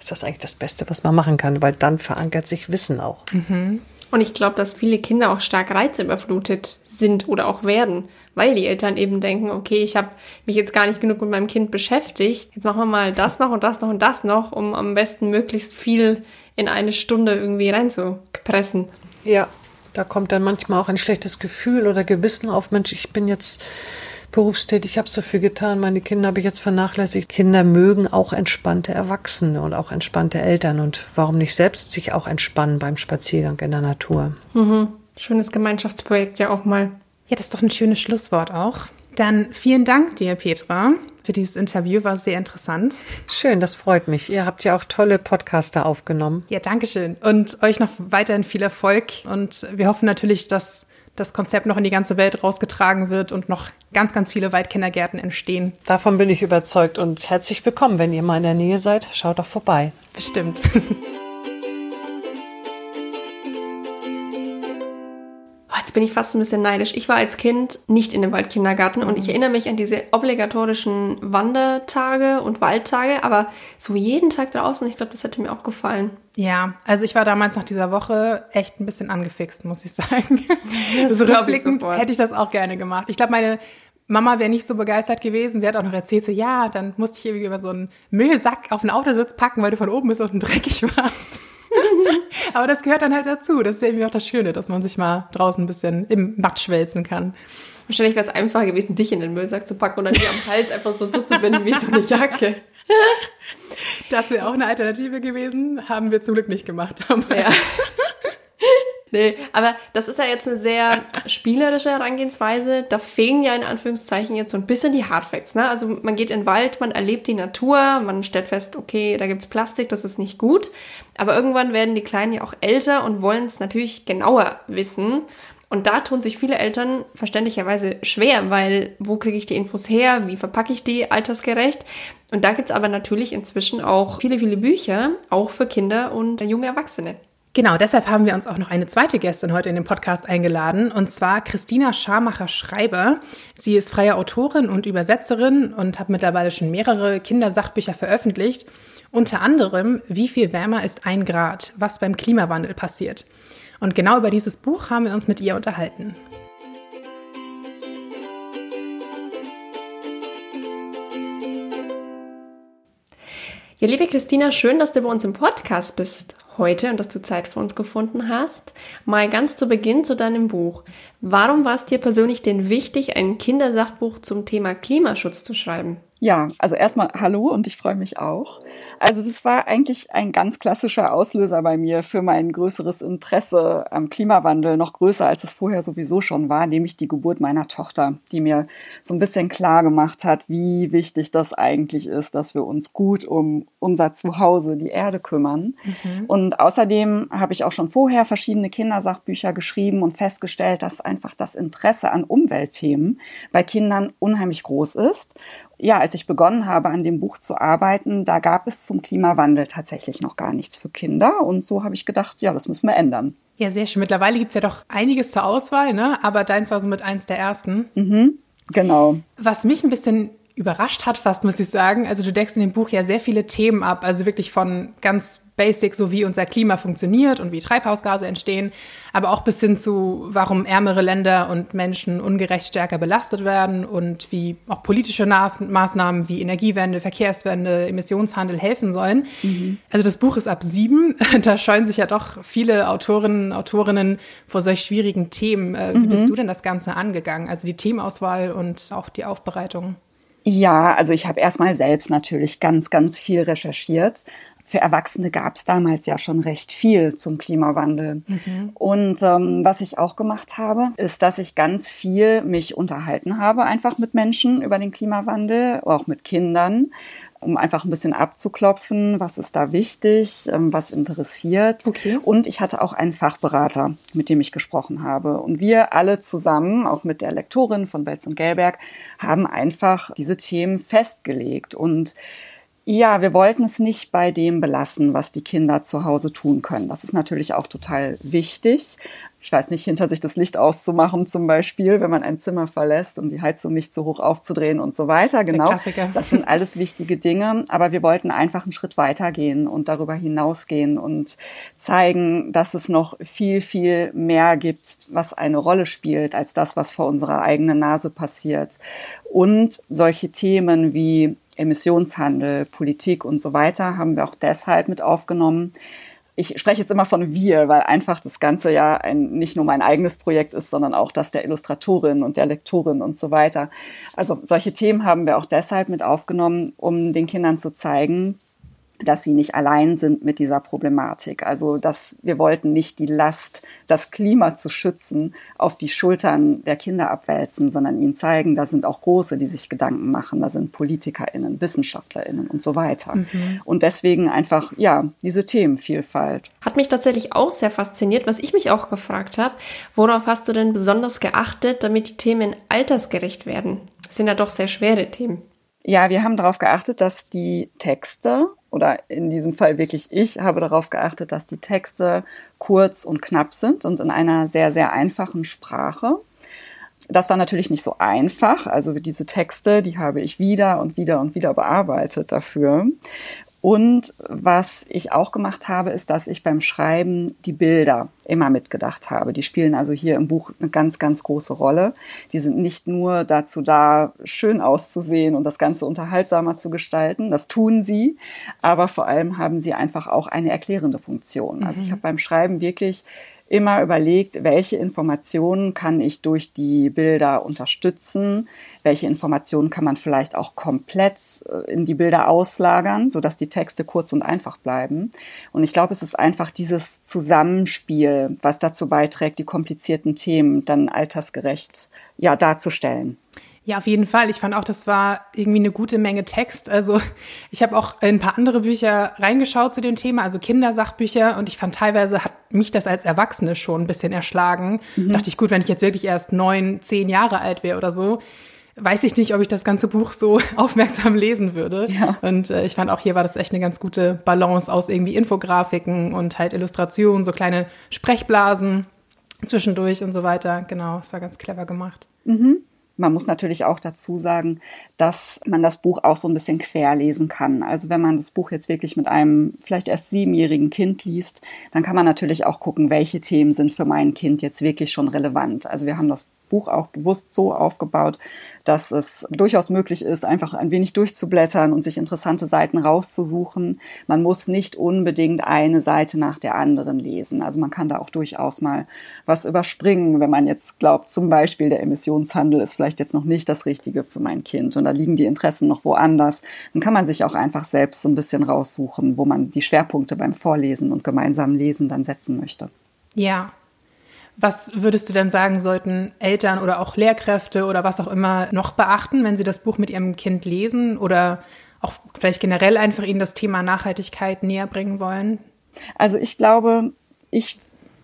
ist das eigentlich das Beste, was man machen kann, weil dann verankert sich Wissen auch. Mhm. Und ich glaube, dass viele Kinder auch stark reizüberflutet sind oder auch werden, weil die Eltern eben denken, okay, ich habe mich jetzt gar nicht genug mit meinem Kind beschäftigt, jetzt machen wir mal das noch und das noch und das noch, um am besten möglichst viel in eine Stunde irgendwie reinzupressen. Ja, da kommt dann manchmal auch ein schlechtes Gefühl oder Gewissen auf, Mensch, ich bin jetzt berufstätig, ich habe so viel getan, meine Kinder habe ich jetzt vernachlässigt. Kinder mögen auch entspannte Erwachsene und auch entspannte Eltern und warum nicht selbst sich auch entspannen beim Spaziergang in der Natur. Mhm. Schönes Gemeinschaftsprojekt ja auch mal. Ja, das ist doch ein schönes Schlusswort auch. Dann vielen Dank dir, Petra, für dieses Interview. War sehr interessant. Schön, das freut mich. Ihr habt ja auch tolle Podcaster aufgenommen. Ja, danke schön. Und euch noch weiterhin viel Erfolg. Und wir hoffen natürlich, dass das Konzept noch in die ganze Welt rausgetragen wird und noch ganz, ganz viele Waldkindergärten entstehen. Davon bin ich überzeugt und herzlich willkommen, wenn ihr mal in der Nähe seid. Schaut doch vorbei. Bestimmt. Jetzt bin ich fast ein bisschen neidisch. Ich war als Kind nicht in dem Waldkindergarten und ich mhm. erinnere mich an diese obligatorischen Wandertage und Waldtage, aber so jeden Tag draußen, ich glaube, das hätte mir auch gefallen. Ja, also ich war damals nach dieser Woche echt ein bisschen angefixt, muss ich sagen. Das so rückblickend hätte ich das auch gerne gemacht. Ich glaube, meine Mama wäre nicht so begeistert gewesen. Sie hat auch noch erzählt, so, ja, dann musste ich irgendwie über so einen Müllsack auf den Autositz packen, weil du von oben bis unten dreckig warst. Aber das gehört dann halt dazu. Das ist irgendwie auch das Schöne, dass man sich mal draußen ein bisschen im Matsch wälzen kann. Wahrscheinlich wäre es einfacher gewesen, dich in den Müllsack zu packen und dann hier am Hals einfach so zuzubinden wie so eine Jacke. Das wäre auch eine Alternative gewesen. Haben wir zum Glück nicht gemacht. Ja. Nee, aber das ist ja jetzt eine sehr spielerische Herangehensweise. Da fehlen ja in Anführungszeichen jetzt so ein bisschen die Hardfacts. Ne? Also man geht in den Wald, man erlebt die Natur, man stellt fest, okay, da gibt's Plastik, das ist nicht gut. Aber irgendwann werden die Kleinen ja auch älter und wollen es natürlich genauer wissen. Und da tun sich viele Eltern verständlicherweise schwer, weil wo kriege ich die Infos her? Wie verpacke ich die altersgerecht? Und da gibt's aber natürlich inzwischen auch viele, viele Bücher, auch für Kinder und junge Erwachsene. Genau, deshalb haben wir uns auch noch eine zweite Gästin heute in den Podcast eingeladen, und zwar Christina Scharmacher-Schreiber. Sie ist freie Autorin und Übersetzerin und hat mittlerweile schon mehrere Kindersachbücher veröffentlicht. Unter anderem Wie viel wärmer ist ein Grad, was beim Klimawandel passiert. Und genau über dieses Buch haben wir uns mit ihr unterhalten. Ja, liebe Christina, schön, dass du bei uns im Podcast bist heute und dass du Zeit für uns gefunden hast. Mal ganz zu Beginn zu deinem Buch. Warum war es dir persönlich denn wichtig, ein Kindersachbuch zum Thema Klimaschutz zu schreiben? Ja, also erstmal hallo und ich freue mich auch. Also das war eigentlich ein ganz klassischer Auslöser bei mir für mein größeres Interesse am Klimawandel, noch größer als es vorher sowieso schon war, nämlich die Geburt meiner Tochter, die mir so ein bisschen klar gemacht hat, wie wichtig das eigentlich ist, dass wir uns gut um unser Zuhause, die Erde kümmern. Mhm. Und außerdem habe ich auch schon vorher verschiedene Kindersachbücher geschrieben und festgestellt, dass einfach das Interesse an Umweltthemen bei Kindern unheimlich groß ist ja, als ich begonnen habe, an dem Buch zu arbeiten, da gab es zum Klimawandel tatsächlich noch gar nichts für Kinder. Und so habe ich gedacht, ja, das müssen wir ändern. Ja, sehr schön. Mittlerweile gibt es ja doch einiges zur Auswahl, ne? aber deins war so mit eins der ersten. Mhm, genau. Was mich ein bisschen überrascht hat, fast muss ich sagen. Also du deckst in dem Buch ja sehr viele Themen ab, also wirklich von ganz basic, so wie unser Klima funktioniert und wie Treibhausgase entstehen, aber auch bis hin zu, warum ärmere Länder und Menschen ungerecht stärker belastet werden und wie auch politische Maßnahmen wie Energiewende, Verkehrswende, Emissionshandel helfen sollen. Mhm. Also das Buch ist ab sieben. Da scheuen sich ja doch viele Autorinnen, Autorinnen vor solch schwierigen Themen. Äh, wie mhm. bist du denn das Ganze angegangen? Also die Themenauswahl und auch die Aufbereitung? Ja, also ich habe erstmal selbst natürlich ganz, ganz viel recherchiert. Für Erwachsene gab es damals ja schon recht viel zum Klimawandel. Mhm. Und ähm, was ich auch gemacht habe, ist, dass ich ganz viel mich unterhalten habe, einfach mit Menschen über den Klimawandel, auch mit Kindern um einfach ein bisschen abzuklopfen, was ist da wichtig, ähm, was interessiert. Okay. Und ich hatte auch einen Fachberater, mit dem ich gesprochen habe. Und wir alle zusammen, auch mit der Lektorin von Belz und Gelberg, haben einfach diese Themen festgelegt. Und ja, wir wollten es nicht bei dem belassen, was die Kinder zu Hause tun können. Das ist natürlich auch total wichtig ich weiß nicht, hinter sich das Licht auszumachen zum Beispiel, wenn man ein Zimmer verlässt, um die Heizung nicht so hoch aufzudrehen und so weiter. Genau, das sind alles wichtige Dinge. Aber wir wollten einfach einen Schritt weitergehen und darüber hinausgehen und zeigen, dass es noch viel, viel mehr gibt, was eine Rolle spielt, als das, was vor unserer eigenen Nase passiert. Und solche Themen wie Emissionshandel, Politik und so weiter haben wir auch deshalb mit aufgenommen, ich spreche jetzt immer von wir, weil einfach das Ganze ja ein, nicht nur mein eigenes Projekt ist, sondern auch das der Illustratorin und der Lektorin und so weiter. Also solche Themen haben wir auch deshalb mit aufgenommen, um den Kindern zu zeigen, dass sie nicht allein sind mit dieser Problematik. Also, dass wir wollten nicht die Last, das Klima zu schützen, auf die Schultern der Kinder abwälzen, sondern ihnen zeigen, da sind auch Große, die sich Gedanken machen, da sind PolitikerInnen, WissenschaftlerInnen und so weiter. Mhm. Und deswegen einfach, ja, diese Themenvielfalt. Hat mich tatsächlich auch sehr fasziniert, was ich mich auch gefragt habe. Worauf hast du denn besonders geachtet, damit die Themen altersgerecht werden? Das sind ja doch sehr schwere Themen. Ja, wir haben darauf geachtet, dass die Texte, oder in diesem Fall wirklich ich, habe darauf geachtet, dass die Texte kurz und knapp sind und in einer sehr, sehr einfachen Sprache. Das war natürlich nicht so einfach. Also diese Texte, die habe ich wieder und wieder und wieder bearbeitet dafür. Und was ich auch gemacht habe, ist, dass ich beim Schreiben die Bilder immer mitgedacht habe. Die spielen also hier im Buch eine ganz, ganz große Rolle. Die sind nicht nur dazu da, schön auszusehen und das Ganze unterhaltsamer zu gestalten. Das tun sie. Aber vor allem haben sie einfach auch eine erklärende Funktion. Also ich mhm. habe beim Schreiben wirklich immer überlegt, welche Informationen kann ich durch die Bilder unterstützen, welche Informationen kann man vielleicht auch komplett äh, in die Bilder auslagern, sodass die Texte kurz und einfach bleiben. Und ich glaube, es ist einfach dieses Zusammenspiel, was dazu beiträgt, die komplizierten Themen dann altersgerecht ja darzustellen. Ja, auf jeden Fall. Ich fand auch, das war irgendwie eine gute Menge Text. Also ich habe auch ein paar andere Bücher reingeschaut zu dem Thema, also Kindersachbücher. Und ich fand teilweise hat mich das als Erwachsene schon ein bisschen erschlagen. Mhm. dachte ich, gut, wenn ich jetzt wirklich erst neun, zehn Jahre alt wäre oder so, weiß ich nicht, ob ich das ganze Buch so aufmerksam lesen würde. Ja. Und äh, ich fand auch hier war das echt eine ganz gute Balance aus irgendwie Infografiken und halt Illustrationen, so kleine Sprechblasen zwischendurch und so weiter. Genau, es war ganz clever gemacht. Mhm. Man muss natürlich auch dazu sagen, dass man das Buch auch so ein bisschen querlesen kann. Also wenn man das Buch jetzt wirklich mit einem vielleicht erst siebenjährigen Kind liest, dann kann man natürlich auch gucken, welche Themen sind für mein Kind jetzt wirklich schon relevant. Also wir haben das Buch auch bewusst so aufgebaut, dass es durchaus möglich ist, einfach ein wenig durchzublättern und sich interessante Seiten rauszusuchen. Man muss nicht unbedingt eine Seite nach der anderen lesen. Also man kann da auch durchaus mal was überspringen, wenn man jetzt glaubt, zum Beispiel der Emissionshandel ist vielleicht jetzt noch nicht das Richtige für mein Kind und da liegen die Interessen noch woanders. Dann kann man sich auch einfach selbst so ein bisschen raussuchen, wo man die Schwerpunkte beim Vorlesen und gemeinsamen Lesen dann setzen möchte. Ja, was würdest du denn sagen, sollten Eltern oder auch Lehrkräfte oder was auch immer noch beachten, wenn sie das Buch mit ihrem Kind lesen oder auch vielleicht generell einfach ihnen das Thema Nachhaltigkeit näher bringen wollen? Also ich glaube, ich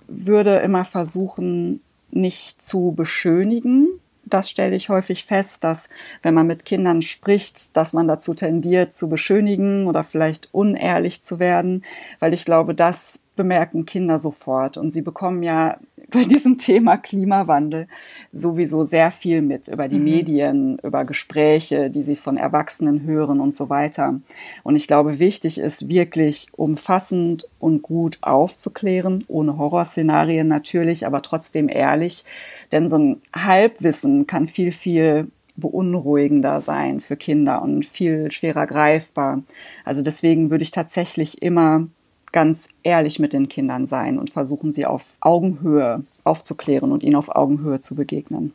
würde immer versuchen, nicht zu beschönigen. Das stelle ich häufig fest, dass wenn man mit Kindern spricht, dass man dazu tendiert, zu beschönigen oder vielleicht unehrlich zu werden, weil ich glaube, das bemerken Kinder sofort und sie bekommen ja bei diesem Thema Klimawandel sowieso sehr viel mit über die mhm. Medien, über Gespräche, die sie von Erwachsenen hören und so weiter. Und ich glaube, wichtig ist wirklich umfassend und gut aufzuklären, ohne Horrorszenarien natürlich, aber trotzdem ehrlich. Denn so ein Halbwissen kann viel, viel beunruhigender sein für Kinder und viel schwerer greifbar. Also deswegen würde ich tatsächlich immer ganz ehrlich mit den Kindern sein und versuchen, sie auf Augenhöhe aufzuklären und ihnen auf Augenhöhe zu begegnen.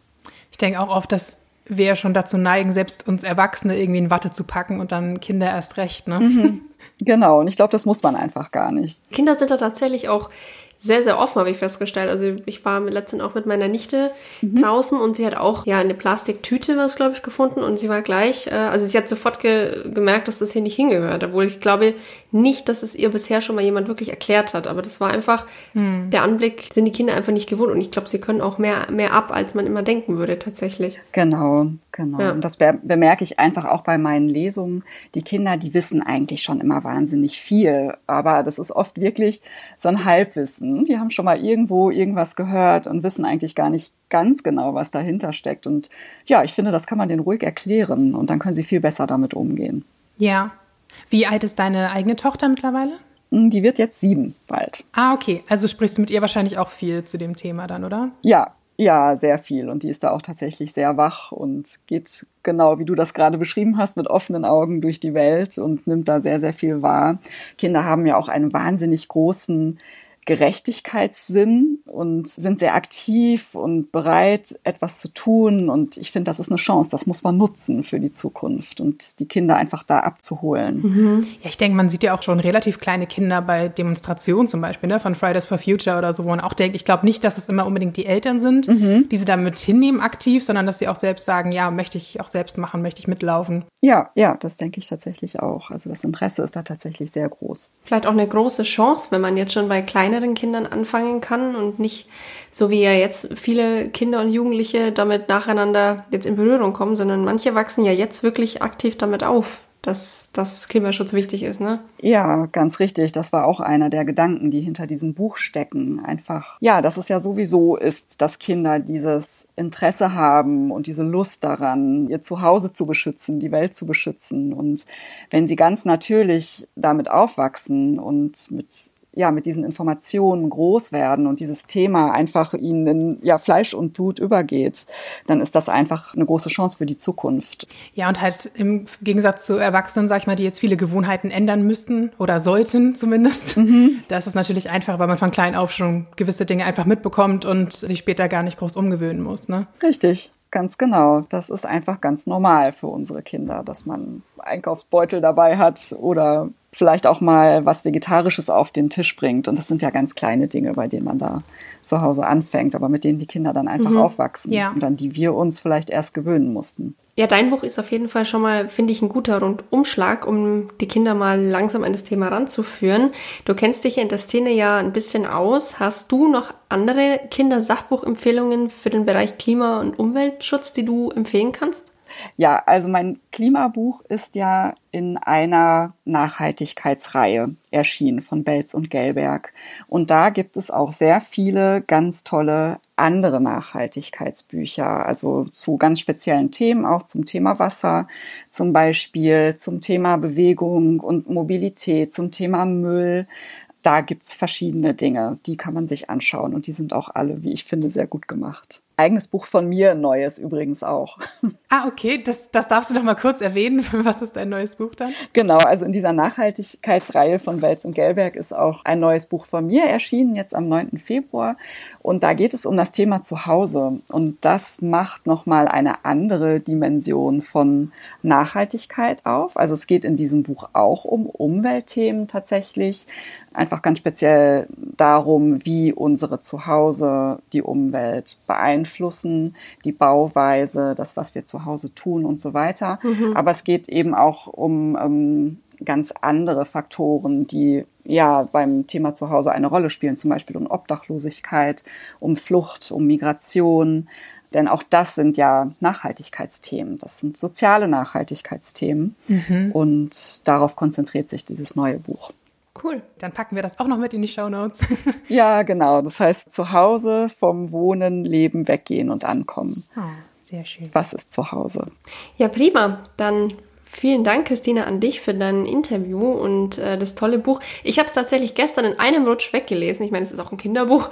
Ich denke auch oft, dass wir schon dazu neigen, selbst uns Erwachsene irgendwie in Watte zu packen und dann Kinder erst recht. Ne? Mhm. Genau, und ich glaube, das muss man einfach gar nicht. Kinder sind da tatsächlich auch sehr, sehr offen, habe ich festgestellt. Also ich war letztens auch mit meiner Nichte mhm. draußen und sie hat auch ja eine Plastiktüte, was glaube ich, gefunden und sie war gleich, äh, also sie hat sofort ge gemerkt, dass das hier nicht hingehört, obwohl ich glaube nicht, dass es ihr bisher schon mal jemand wirklich erklärt hat, aber das war einfach mhm. der Anblick, sind die Kinder einfach nicht gewohnt und ich glaube, sie können auch mehr, mehr ab, als man immer denken würde tatsächlich. Genau, genau. Ja. Und das be bemerke ich einfach auch bei meinen Lesungen. Die Kinder, die wissen eigentlich schon immer wahnsinnig viel, aber das ist oft wirklich so ein Halbwissen wissen. Die haben schon mal irgendwo irgendwas gehört und wissen eigentlich gar nicht ganz genau, was dahinter steckt. Und ja, ich finde, das kann man denen ruhig erklären und dann können sie viel besser damit umgehen. Ja. Wie alt ist deine eigene Tochter mittlerweile? Hm, die wird jetzt sieben bald. Ah, okay. Also sprichst du mit ihr wahrscheinlich auch viel zu dem Thema dann, oder? Ja, ja, sehr viel. Und die ist da auch tatsächlich sehr wach und geht genau, wie du das gerade beschrieben hast, mit offenen Augen durch die Welt und nimmt da sehr, sehr viel wahr. Kinder haben ja auch einen wahnsinnig großen Gerechtigkeitssinn und sind sehr aktiv und bereit, etwas zu tun. Und ich finde, das ist eine Chance. Das muss man nutzen für die Zukunft und die Kinder einfach da abzuholen. Mhm. Ja, ich denke, man sieht ja auch schon relativ kleine Kinder bei Demonstrationen zum Beispiel, ne, von Fridays for Future oder so, wo man auch denkt, ich glaube nicht, dass es immer unbedingt die Eltern sind, mhm. die sie damit hinnehmen aktiv, sondern dass sie auch selbst sagen, ja, möchte ich auch selbst machen, möchte ich mitlaufen. Ja, ja, das denke ich tatsächlich auch. Also das Interesse ist da tatsächlich sehr groß. Vielleicht auch eine große Chance, wenn man jetzt schon bei kleineren kleineren Kindern anfangen kann und nicht so wie ja jetzt viele Kinder und Jugendliche damit nacheinander jetzt in Berührung kommen, sondern manche wachsen ja jetzt wirklich aktiv damit auf dass, dass Klimaschutz wichtig ist, ne? Ja, ganz richtig. Das war auch einer der Gedanken, die hinter diesem Buch stecken. Einfach, ja, dass es ja sowieso ist, dass Kinder dieses Interesse haben und diese Lust daran, ihr Zuhause zu beschützen, die Welt zu beschützen. Und wenn sie ganz natürlich damit aufwachsen und mit ja, mit diesen Informationen groß werden und dieses Thema einfach ihnen in ja, Fleisch und Blut übergeht, dann ist das einfach eine große Chance für die Zukunft. Ja, und halt im Gegensatz zu Erwachsenen, sag ich mal, die jetzt viele Gewohnheiten ändern müssten oder sollten zumindest, mhm. da ist es natürlich einfach, weil man von klein auf schon gewisse Dinge einfach mitbekommt und sich später gar nicht groß umgewöhnen muss. Ne? Richtig. Ganz genau. Das ist einfach ganz normal für unsere Kinder, dass man Einkaufsbeutel dabei hat oder vielleicht auch mal was Vegetarisches auf den Tisch bringt. Und das sind ja ganz kleine Dinge, bei denen man da zu Hause anfängt, aber mit denen die Kinder dann einfach mhm. aufwachsen ja. und an die wir uns vielleicht erst gewöhnen mussten. Ja, dein Buch ist auf jeden Fall schon mal, finde ich, ein guter Rundumschlag, um die Kinder mal langsam an das Thema ranzuführen. Du kennst dich in der Szene ja ein bisschen aus. Hast du noch andere Kindersachbuchempfehlungen für den Bereich Klima- und Umweltschutz, die du empfehlen kannst? Ja, also mein Klimabuch ist ja in einer Nachhaltigkeitsreihe erschienen von Belz und Gelberg. Und da gibt es auch sehr viele ganz tolle andere Nachhaltigkeitsbücher, also zu ganz speziellen Themen, auch zum Thema Wasser, zum Beispiel zum Thema Bewegung und Mobilität, zum Thema Müll. Da gibt's verschiedene Dinge, die kann man sich anschauen und die sind auch alle, wie ich finde, sehr gut gemacht eigenes Buch von mir, neues übrigens auch. Ah, okay, das, das darfst du doch mal kurz erwähnen. Was ist dein neues Buch dann? Genau, also in dieser Nachhaltigkeitsreihe von Welz und Gelberg ist auch ein neues Buch von mir erschienen, jetzt am 9. Februar. Und da geht es um das Thema Zuhause. Und das macht nochmal eine andere Dimension von Nachhaltigkeit auf. Also es geht in diesem Buch auch um Umweltthemen tatsächlich. Einfach ganz speziell darum, wie unsere Zuhause die Umwelt beeinflussen, die Bauweise, das, was wir zu Hause tun und so weiter. Mhm. Aber es geht eben auch um ähm, ganz andere Faktoren, die ja beim Thema Zuhause eine Rolle spielen, zum Beispiel um Obdachlosigkeit, um Flucht, um Migration. Denn auch das sind ja Nachhaltigkeitsthemen, das sind soziale Nachhaltigkeitsthemen. Mhm. Und darauf konzentriert sich dieses neue Buch. Cool. Dann packen wir das auch noch mit in die Show Notes. ja, genau. Das heißt, zu Hause vom Wohnen, Leben, weggehen und ankommen. Oh, sehr schön. Was ist zu Hause? Ja, prima. Dann Vielen Dank, Christina, an dich für dein Interview und äh, das tolle Buch. Ich habe es tatsächlich gestern in einem Rutsch weggelesen. Ich meine, es ist auch ein Kinderbuch.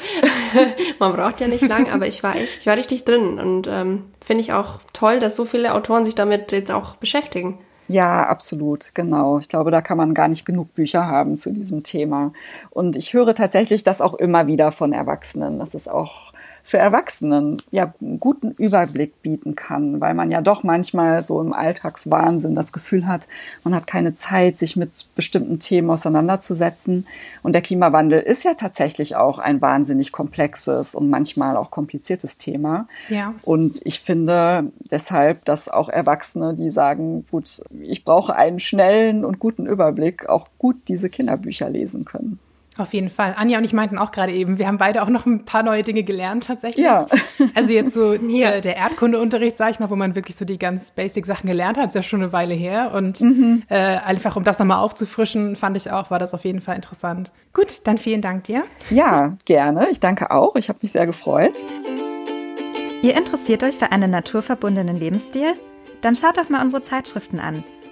Man braucht ja nicht lang, aber ich war echt, ich war richtig drin und ähm, finde ich auch toll, dass so viele Autoren sich damit jetzt auch beschäftigen. Ja, absolut, genau. Ich glaube, da kann man gar nicht genug Bücher haben zu diesem Thema. Und ich höre tatsächlich das auch immer wieder von Erwachsenen, dass es auch für Erwachsenen ja einen guten Überblick bieten kann, weil man ja doch manchmal so im Alltagswahnsinn das Gefühl hat, man hat keine Zeit, sich mit bestimmten Themen auseinanderzusetzen. Und der Klimawandel ist ja tatsächlich auch ein wahnsinnig komplexes und manchmal auch kompliziertes Thema. Ja. Und ich finde deshalb, dass auch Erwachsene, die sagen, gut, ich brauche einen schnellen und guten Überblick, auch gut diese Kinderbücher lesen können. Auf jeden Fall. Anja und ich meinten auch gerade eben, wir haben beide auch noch ein paar neue Dinge gelernt tatsächlich. Ja. Also jetzt so ja. äh, der Erdkundeunterricht, sag ich mal, wo man wirklich so die ganz basic Sachen gelernt hat, ist ja schon eine Weile her. Und mhm. äh, einfach um das nochmal aufzufrischen, fand ich auch, war das auf jeden Fall interessant. Gut, dann vielen Dank dir. Ja, gerne. Ich danke auch. Ich habe mich sehr gefreut. Ihr interessiert euch für einen naturverbundenen Lebensstil? Dann schaut doch mal unsere Zeitschriften an.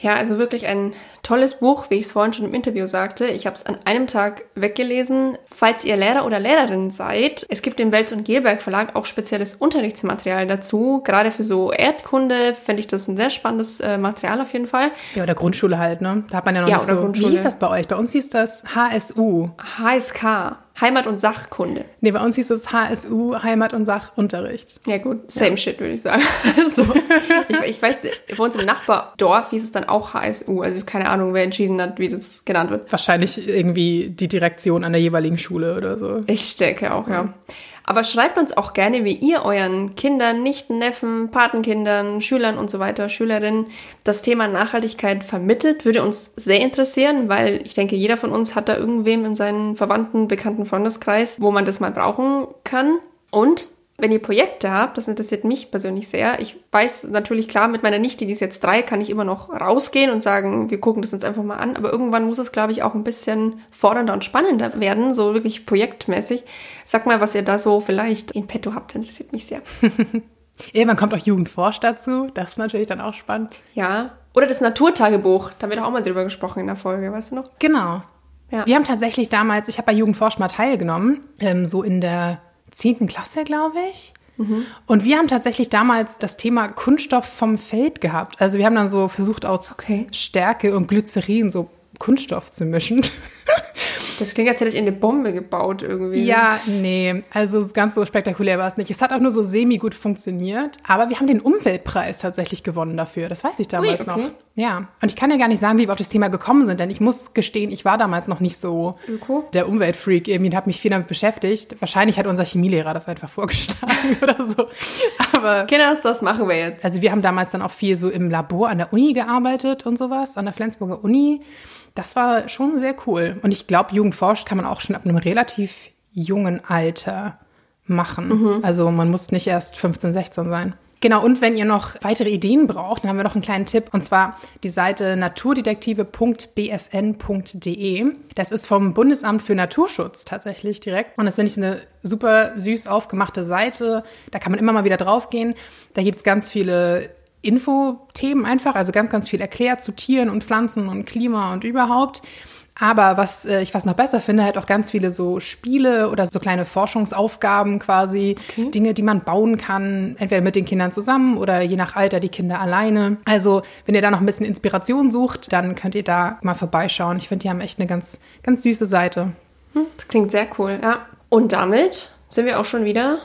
Ja, also wirklich ein tolles Buch, wie ich es vorhin schon im Interview sagte. Ich habe es an einem Tag weggelesen. Falls ihr Lehrer oder Lehrerin seid, es gibt im Welz- und Gelberg Verlag auch spezielles Unterrichtsmaterial dazu. Gerade für so Erdkunde fände ich das ein sehr spannendes äh, Material auf jeden Fall. Ja, oder Grundschule halt, ne? Da hat man ja noch ja, nicht oder so. Grundschule. Wie hieß das bei euch? Bei uns hieß das HSU. HSK. Heimat- und Sachkunde. Nee, bei uns hieß es HSU, Heimat- und Sachunterricht. Ja gut, same ja. shit, würde ich sagen. so. ich, ich weiß, bei uns im Nachbardorf hieß es dann auch HSU. Also keine Ahnung, wer entschieden hat, wie das genannt wird. Wahrscheinlich irgendwie die Direktion an der jeweiligen Schule oder so. Ich denke auch, ja. Aber schreibt uns auch gerne, wie ihr euren Kindern, Nichten, Neffen, Patenkindern, Schülern und so weiter, Schülerinnen das Thema Nachhaltigkeit vermittelt. Würde uns sehr interessieren, weil ich denke, jeder von uns hat da irgendwem in seinem Verwandten, bekannten Freundeskreis, wo man das mal brauchen kann. Und wenn ihr Projekte habt, das interessiert mich persönlich sehr. Ich weiß natürlich klar, mit meiner Nichte, die ist jetzt drei, kann ich immer noch rausgehen und sagen, wir gucken das uns einfach mal an. Aber irgendwann muss es, glaube ich, auch ein bisschen fordernder und spannender werden, so wirklich projektmäßig. Sag mal, was ihr da so vielleicht in petto habt, interessiert mich sehr. Irgendwann kommt auch Jugendforsch dazu. Das ist natürlich dann auch spannend. Ja. Oder das Naturtagebuch. Da haben wir doch auch mal drüber gesprochen in der Folge, weißt du noch? Genau. Ja. Wir haben tatsächlich damals, ich habe bei Jugendforsch mal teilgenommen, ähm, so in der 10. Klasse, glaube ich. Mhm. Und wir haben tatsächlich damals das Thema Kunststoff vom Feld gehabt. Also wir haben dann so versucht, aus okay. Stärke und Glycerin so Kunststoff zu mischen. Das klingt, als hätte ich eine Bombe gebaut irgendwie. Ja, nee, also ganz so spektakulär war es nicht. Es hat auch nur so semi-gut funktioniert, aber wir haben den Umweltpreis tatsächlich gewonnen dafür. Das weiß ich damals Ui, okay. noch. Ja, und ich kann ja gar nicht sagen, wie wir auf das Thema gekommen sind, denn ich muss gestehen, ich war damals noch nicht so Öko? der Umweltfreak irgendwie und habe mich viel damit beschäftigt. Wahrscheinlich hat unser Chemielehrer das einfach vorgeschlagen oder so. Aber genau, das machen wir jetzt. Also wir haben damals dann auch viel so im Labor an der Uni gearbeitet und sowas, an der Flensburger Uni das war schon sehr cool. Und ich glaube, Jugendforscht kann man auch schon ab einem relativ jungen Alter machen. Mhm. Also man muss nicht erst 15, 16 sein. Genau, und wenn ihr noch weitere Ideen braucht, dann haben wir noch einen kleinen Tipp, und zwar die Seite naturdetektive.bfn.de. Das ist vom Bundesamt für Naturschutz tatsächlich direkt. Und das finde ich eine super süß aufgemachte Seite. Da kann man immer mal wieder draufgehen. Da gibt es ganz viele Infothemen einfach, also ganz, ganz viel erklärt zu Tieren und Pflanzen und Klima und überhaupt. Aber was äh, ich was noch besser finde, halt auch ganz viele so Spiele oder so kleine Forschungsaufgaben quasi, okay. Dinge, die man bauen kann, entweder mit den Kindern zusammen oder je nach Alter die Kinder alleine. Also, wenn ihr da noch ein bisschen Inspiration sucht, dann könnt ihr da mal vorbeischauen. Ich finde, die haben echt eine ganz, ganz süße Seite. Hm, das klingt sehr cool, ja. Und damit sind wir auch schon wieder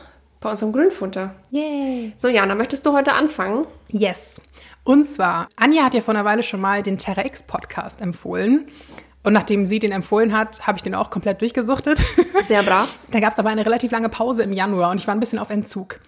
bei unserem Grünfutter. Yay! So, Jana, möchtest du heute anfangen? Yes. Und zwar, Anja hat ja vor einer Weile schon mal den Terra X Podcast empfohlen. Und nachdem sie den empfohlen hat, habe ich den auch komplett durchgesuchtet. Sehr brav. Dann gab es aber eine relativ lange Pause im Januar und ich war ein bisschen auf Entzug.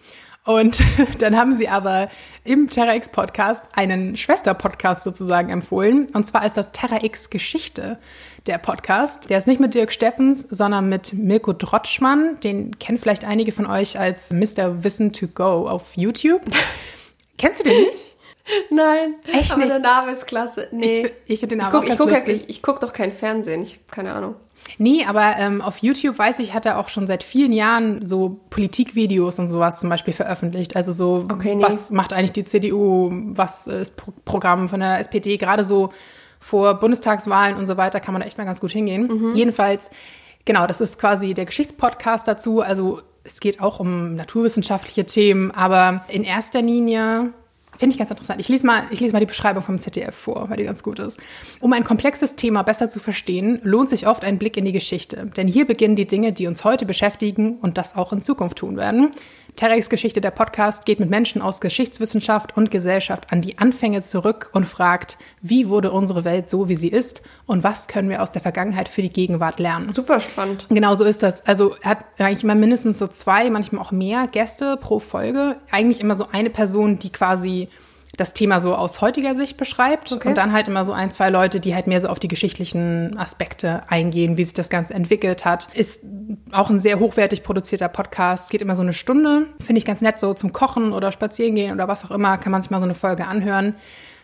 Und dann haben sie aber im Terra X Podcast einen Schwester-Podcast sozusagen empfohlen. Und zwar ist das Terra X Geschichte der Podcast. Der ist nicht mit Dirk Steffens, sondern mit Mirko Drotschmann. Den kennen vielleicht einige von euch als Mr. Wissen to Go auf YouTube. Kennst du den nicht? Nein, Echt aber nicht? der Name ist klasse. Nee. Ich, ich Ich Namen gucke guck, ich guck doch kein Fernsehen, ich habe keine Ahnung. Nee, aber ähm, auf YouTube weiß ich, hat er auch schon seit vielen Jahren so Politikvideos und sowas zum Beispiel veröffentlicht. Also so, Okay, nee. was macht eigentlich die CDU, was ist Pro Programm von der SPD, gerade so vor Bundestagswahlen und so weiter kann man da echt mal ganz gut hingehen. Mhm. Jedenfalls, genau, das ist quasi der Geschichtspodcast dazu. Also es geht auch um naturwissenschaftliche Themen, aber in erster Linie Finde ich ganz interessant. Ich lese, mal, ich lese mal die Beschreibung vom ZDF vor, weil die ganz gut ist. Um ein komplexes Thema besser zu verstehen, lohnt sich oft ein Blick in die Geschichte. Denn hier beginnen die Dinge, die uns heute beschäftigen und das auch in Zukunft tun werden. Terex Geschichte, der Podcast, geht mit Menschen aus Geschichtswissenschaft und Gesellschaft an die Anfänge zurück und fragt, wie wurde unsere Welt so, wie sie ist und was können wir aus der Vergangenheit für die Gegenwart lernen. Super spannend. Genau so ist das. Also er hat eigentlich immer mindestens so zwei, manchmal auch mehr Gäste pro Folge. Eigentlich immer so eine Person, die quasi das Thema so aus heutiger Sicht beschreibt Okay. und dann halt immer so ein, zwei Leute, die halt mehr so auf die geschichtlichen Aspekte eingehen, wie sich das Ganze entwickelt hat. Ist auch ein sehr hochwertig produzierter Podcast, geht immer so eine Stunde. Finde ich ganz nett, so zum Kochen oder spazieren gehen oder was auch immer, kann man sich mal so eine Folge anhören.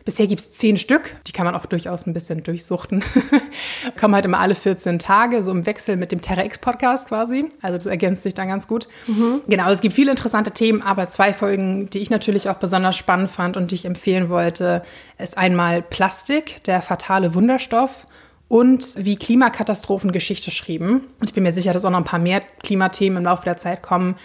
Bisher gibt es zehn Stück, die kann man auch durchaus ein bisschen durchsuchten. Kommen halt immer alle 14 Tage, so im Wechsel mit dem Terra X Podcast quasi. Also das ergänzt sich dann ganz gut. Genau, es gibt viele interessante Themen, aber zwei Folgen, die ich natürlich auch besonders spannend fand und die ich empfehlen wollte, ist einmal Plastik, der fatale Wunderstoff und wie Klimakatastrophen Geschichte schrieben. Und ich bin mir sicher, dass auch noch ein paar mehr Klimathemen im Laufe der Zeit kommen.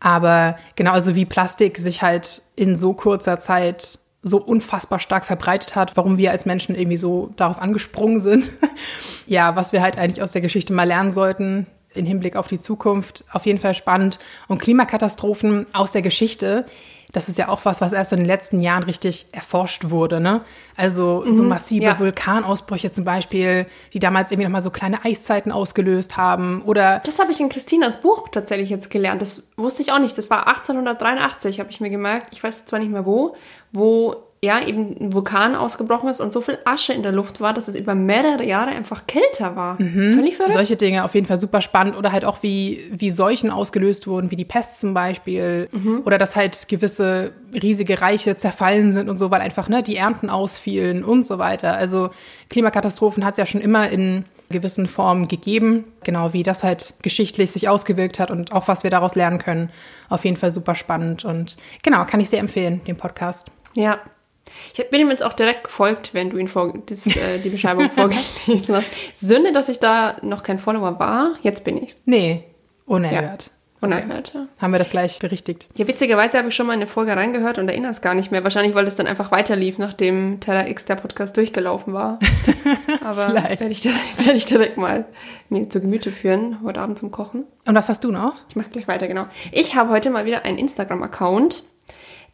Aber genau, also wie Plastik sich halt in so kurzer Zeit so unfassbar stark verbreitet hat, warum wir als Menschen irgendwie so darauf angesprungen sind. ja, was wir halt eigentlich aus der Geschichte mal lernen sollten in Hinblick auf die Zukunft. Auf jeden Fall spannend. Und Klimakatastrophen aus der Geschichte, das ist ja auch was, was erst in den letzten Jahren richtig erforscht wurde. Ne? Also so massive ja. Vulkanausbrüche zum Beispiel, die damals irgendwie nochmal so kleine Eiszeiten ausgelöst haben. Oder Das habe ich in Christinas Buch tatsächlich jetzt gelernt. Das wusste ich auch nicht. Das war 1883, habe ich mir gemerkt. Ich weiß zwar nicht mehr wo, wo ja eben ein Vulkan ausgebrochen ist und so viel Asche in der Luft war, dass es über mehrere Jahre einfach kälter war. Völlig verrückt. Solche Dinge auf jeden Fall super spannend oder halt auch wie, wie Seuchen ausgelöst wurden, wie die Pest zum Beispiel oder dass halt gewisse riesige Reiche zerfallen sind und so, weil einfach ne, die Ernten ausfielen und so weiter. Also Klimakatastrophen hat es ja schon immer in gewissen Formen gegeben, genau wie das halt geschichtlich sich ausgewirkt hat und auch was wir daraus lernen können. Auf jeden Fall super spannend und genau, kann ich sehr empfehlen, den Podcast. Ja. Ich bin ihm jetzt auch direkt gefolgt, wenn du ihn vor, das, äh, die Beschreibung vorgelesen hast. Sünde, dass ich da noch kein Follower war. Jetzt bin ich's. Nee, unerhört. Unerhört, ja. Haben wir das gleich berichtigt. Ja, witzigerweise habe ich schon mal eine Folge reingehört und erinnere es gar nicht mehr. Wahrscheinlich, weil es dann einfach weiterlief, nachdem Terra X der Podcast durchgelaufen war. Aber werde ich, direkt- werde ich direkt mal mir zu Gemüte führen, heute Abend zum Kochen. Und was hast du noch? Ich mache gleich weiter, genau. Ich habe heute mal wieder einen Instagram-Account,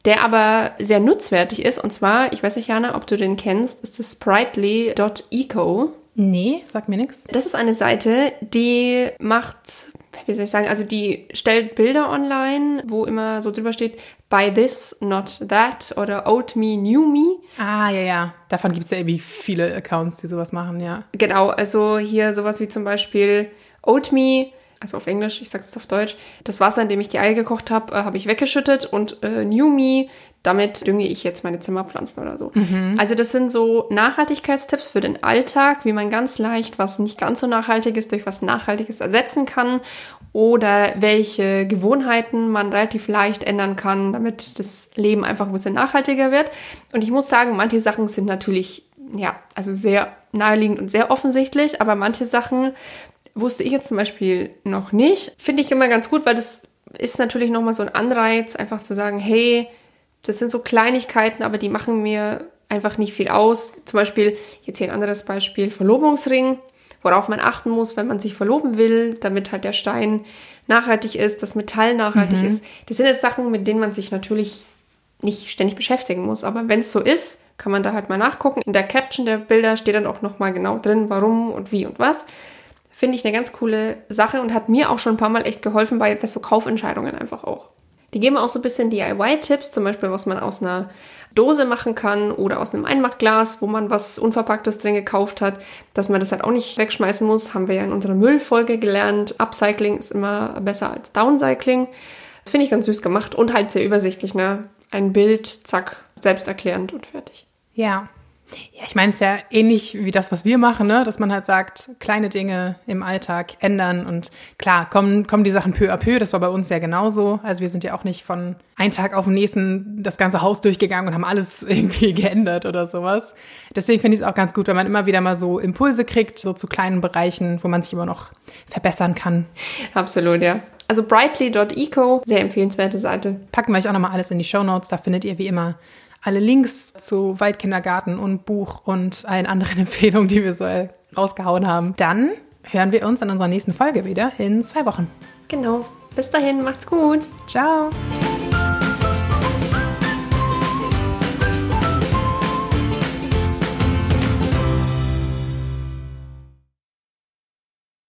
der aber sehr nutzwertig ist. Und zwar, ich weiß nicht, Jana, ob du den kennst, ist das sprightly.eco. Nee, sag mir nichts. Das ist eine Seite, die macht, wie soll ich sagen, also die stellt Bilder online, wo immer so drüber steht, buy this, not that oder old me, new me. Ah, ja, ja. Davon gibt es ja irgendwie viele Accounts, die sowas machen, ja. Genau, also hier sowas wie zum Beispiel Oat Me, also auf Englisch, ich sag's jetzt auf Deutsch. Das Wasser, in dem ich die Eier gekocht habe, äh, habe ich weggeschüttet und äh, New Me, damit dünge ich jetzt meine Zimmerpflanzen oder so. Also das sind so Nachhaltigkeitstipps für den Alltag, wie man ganz leicht was nicht ganz so nachhaltig ist durch was Nachhaltiges ersetzen kann oder welche Gewohnheiten man relativ leicht ändern kann, damit das Leben einfach ein bisschen nachhaltiger wird. Und ich muss sagen, manche Sachen sind natürlich, ja, also sehr naheliegend und sehr offensichtlich, aber manche Sachen wusste ich jetzt zum Beispiel noch nicht. Finde ich immer ganz gut, weil das ist natürlich nochmal so ein Anreiz, einfach zu sagen, hey, das sind so Kleinigkeiten, aber die machen mir einfach nicht viel aus. Zum Beispiel, jetzt hier ein anderes Beispiel, Verlobungsring, worauf man achten muss, wenn man sich verloben will, damit halt der Stein nachhaltig ist, das Metall nachhaltig ist. Das sind jetzt Sachen, mit denen man sich natürlich nicht ständig beschäftigen muss. Aber wenn es so ist, kann man da halt mal nachgucken. In der Caption der Bilder steht dann auch nochmal genau drin, warum und wie und was. Finde ich eine ganz coole Sache und hat mir auch schon ein paar Mal echt geholfen bei so Kaufentscheidungen einfach auch. Die geben auch so ein bisschen DIY-Tipps, zum Beispiel, was man aus einer Dose machen kann oder aus einem Einmachglas, wo man was Unverpacktes drin gekauft hat, dass man das halt auch nicht wegschmeißen muss, haben wir ja in unserer Müllfolge gelernt. Upcycling ist immer besser als Downcycling. Das finde ich ganz süß gemacht und halt sehr übersichtlich, ne? Ein Bild, zack, selbsterklärend und fertig. Ja, ja, ich meine, es ist ja ähnlich wie das, was wir machen, ne? dass man halt sagt, kleine Dinge im Alltag ändern und klar, kommen, kommen die Sachen peu à peu, das war bei uns ja genauso. Also wir sind ja auch nicht von einem Tag auf den nächsten das ganze Haus durchgegangen und haben alles irgendwie geändert oder sowas. Deswegen finde ich es auch ganz gut, wenn man immer wieder mal so Impulse kriegt, so zu kleinen Bereichen, wo man sich immer noch verbessern kann. Absolut, ja. Also brightly.eco, sehr empfehlenswerte Seite. Packen wir euch auch nochmal alles in die Show Notes, da findet ihr wie immer alle Links zu Waldkindergarten und Buch und allen anderen Empfehlungen, die wir so rausgehauen haben. Dann hören wir uns in unserer nächsten Folge wieder in zwei Wochen. Genau. Bis dahin, macht's gut. Ciao.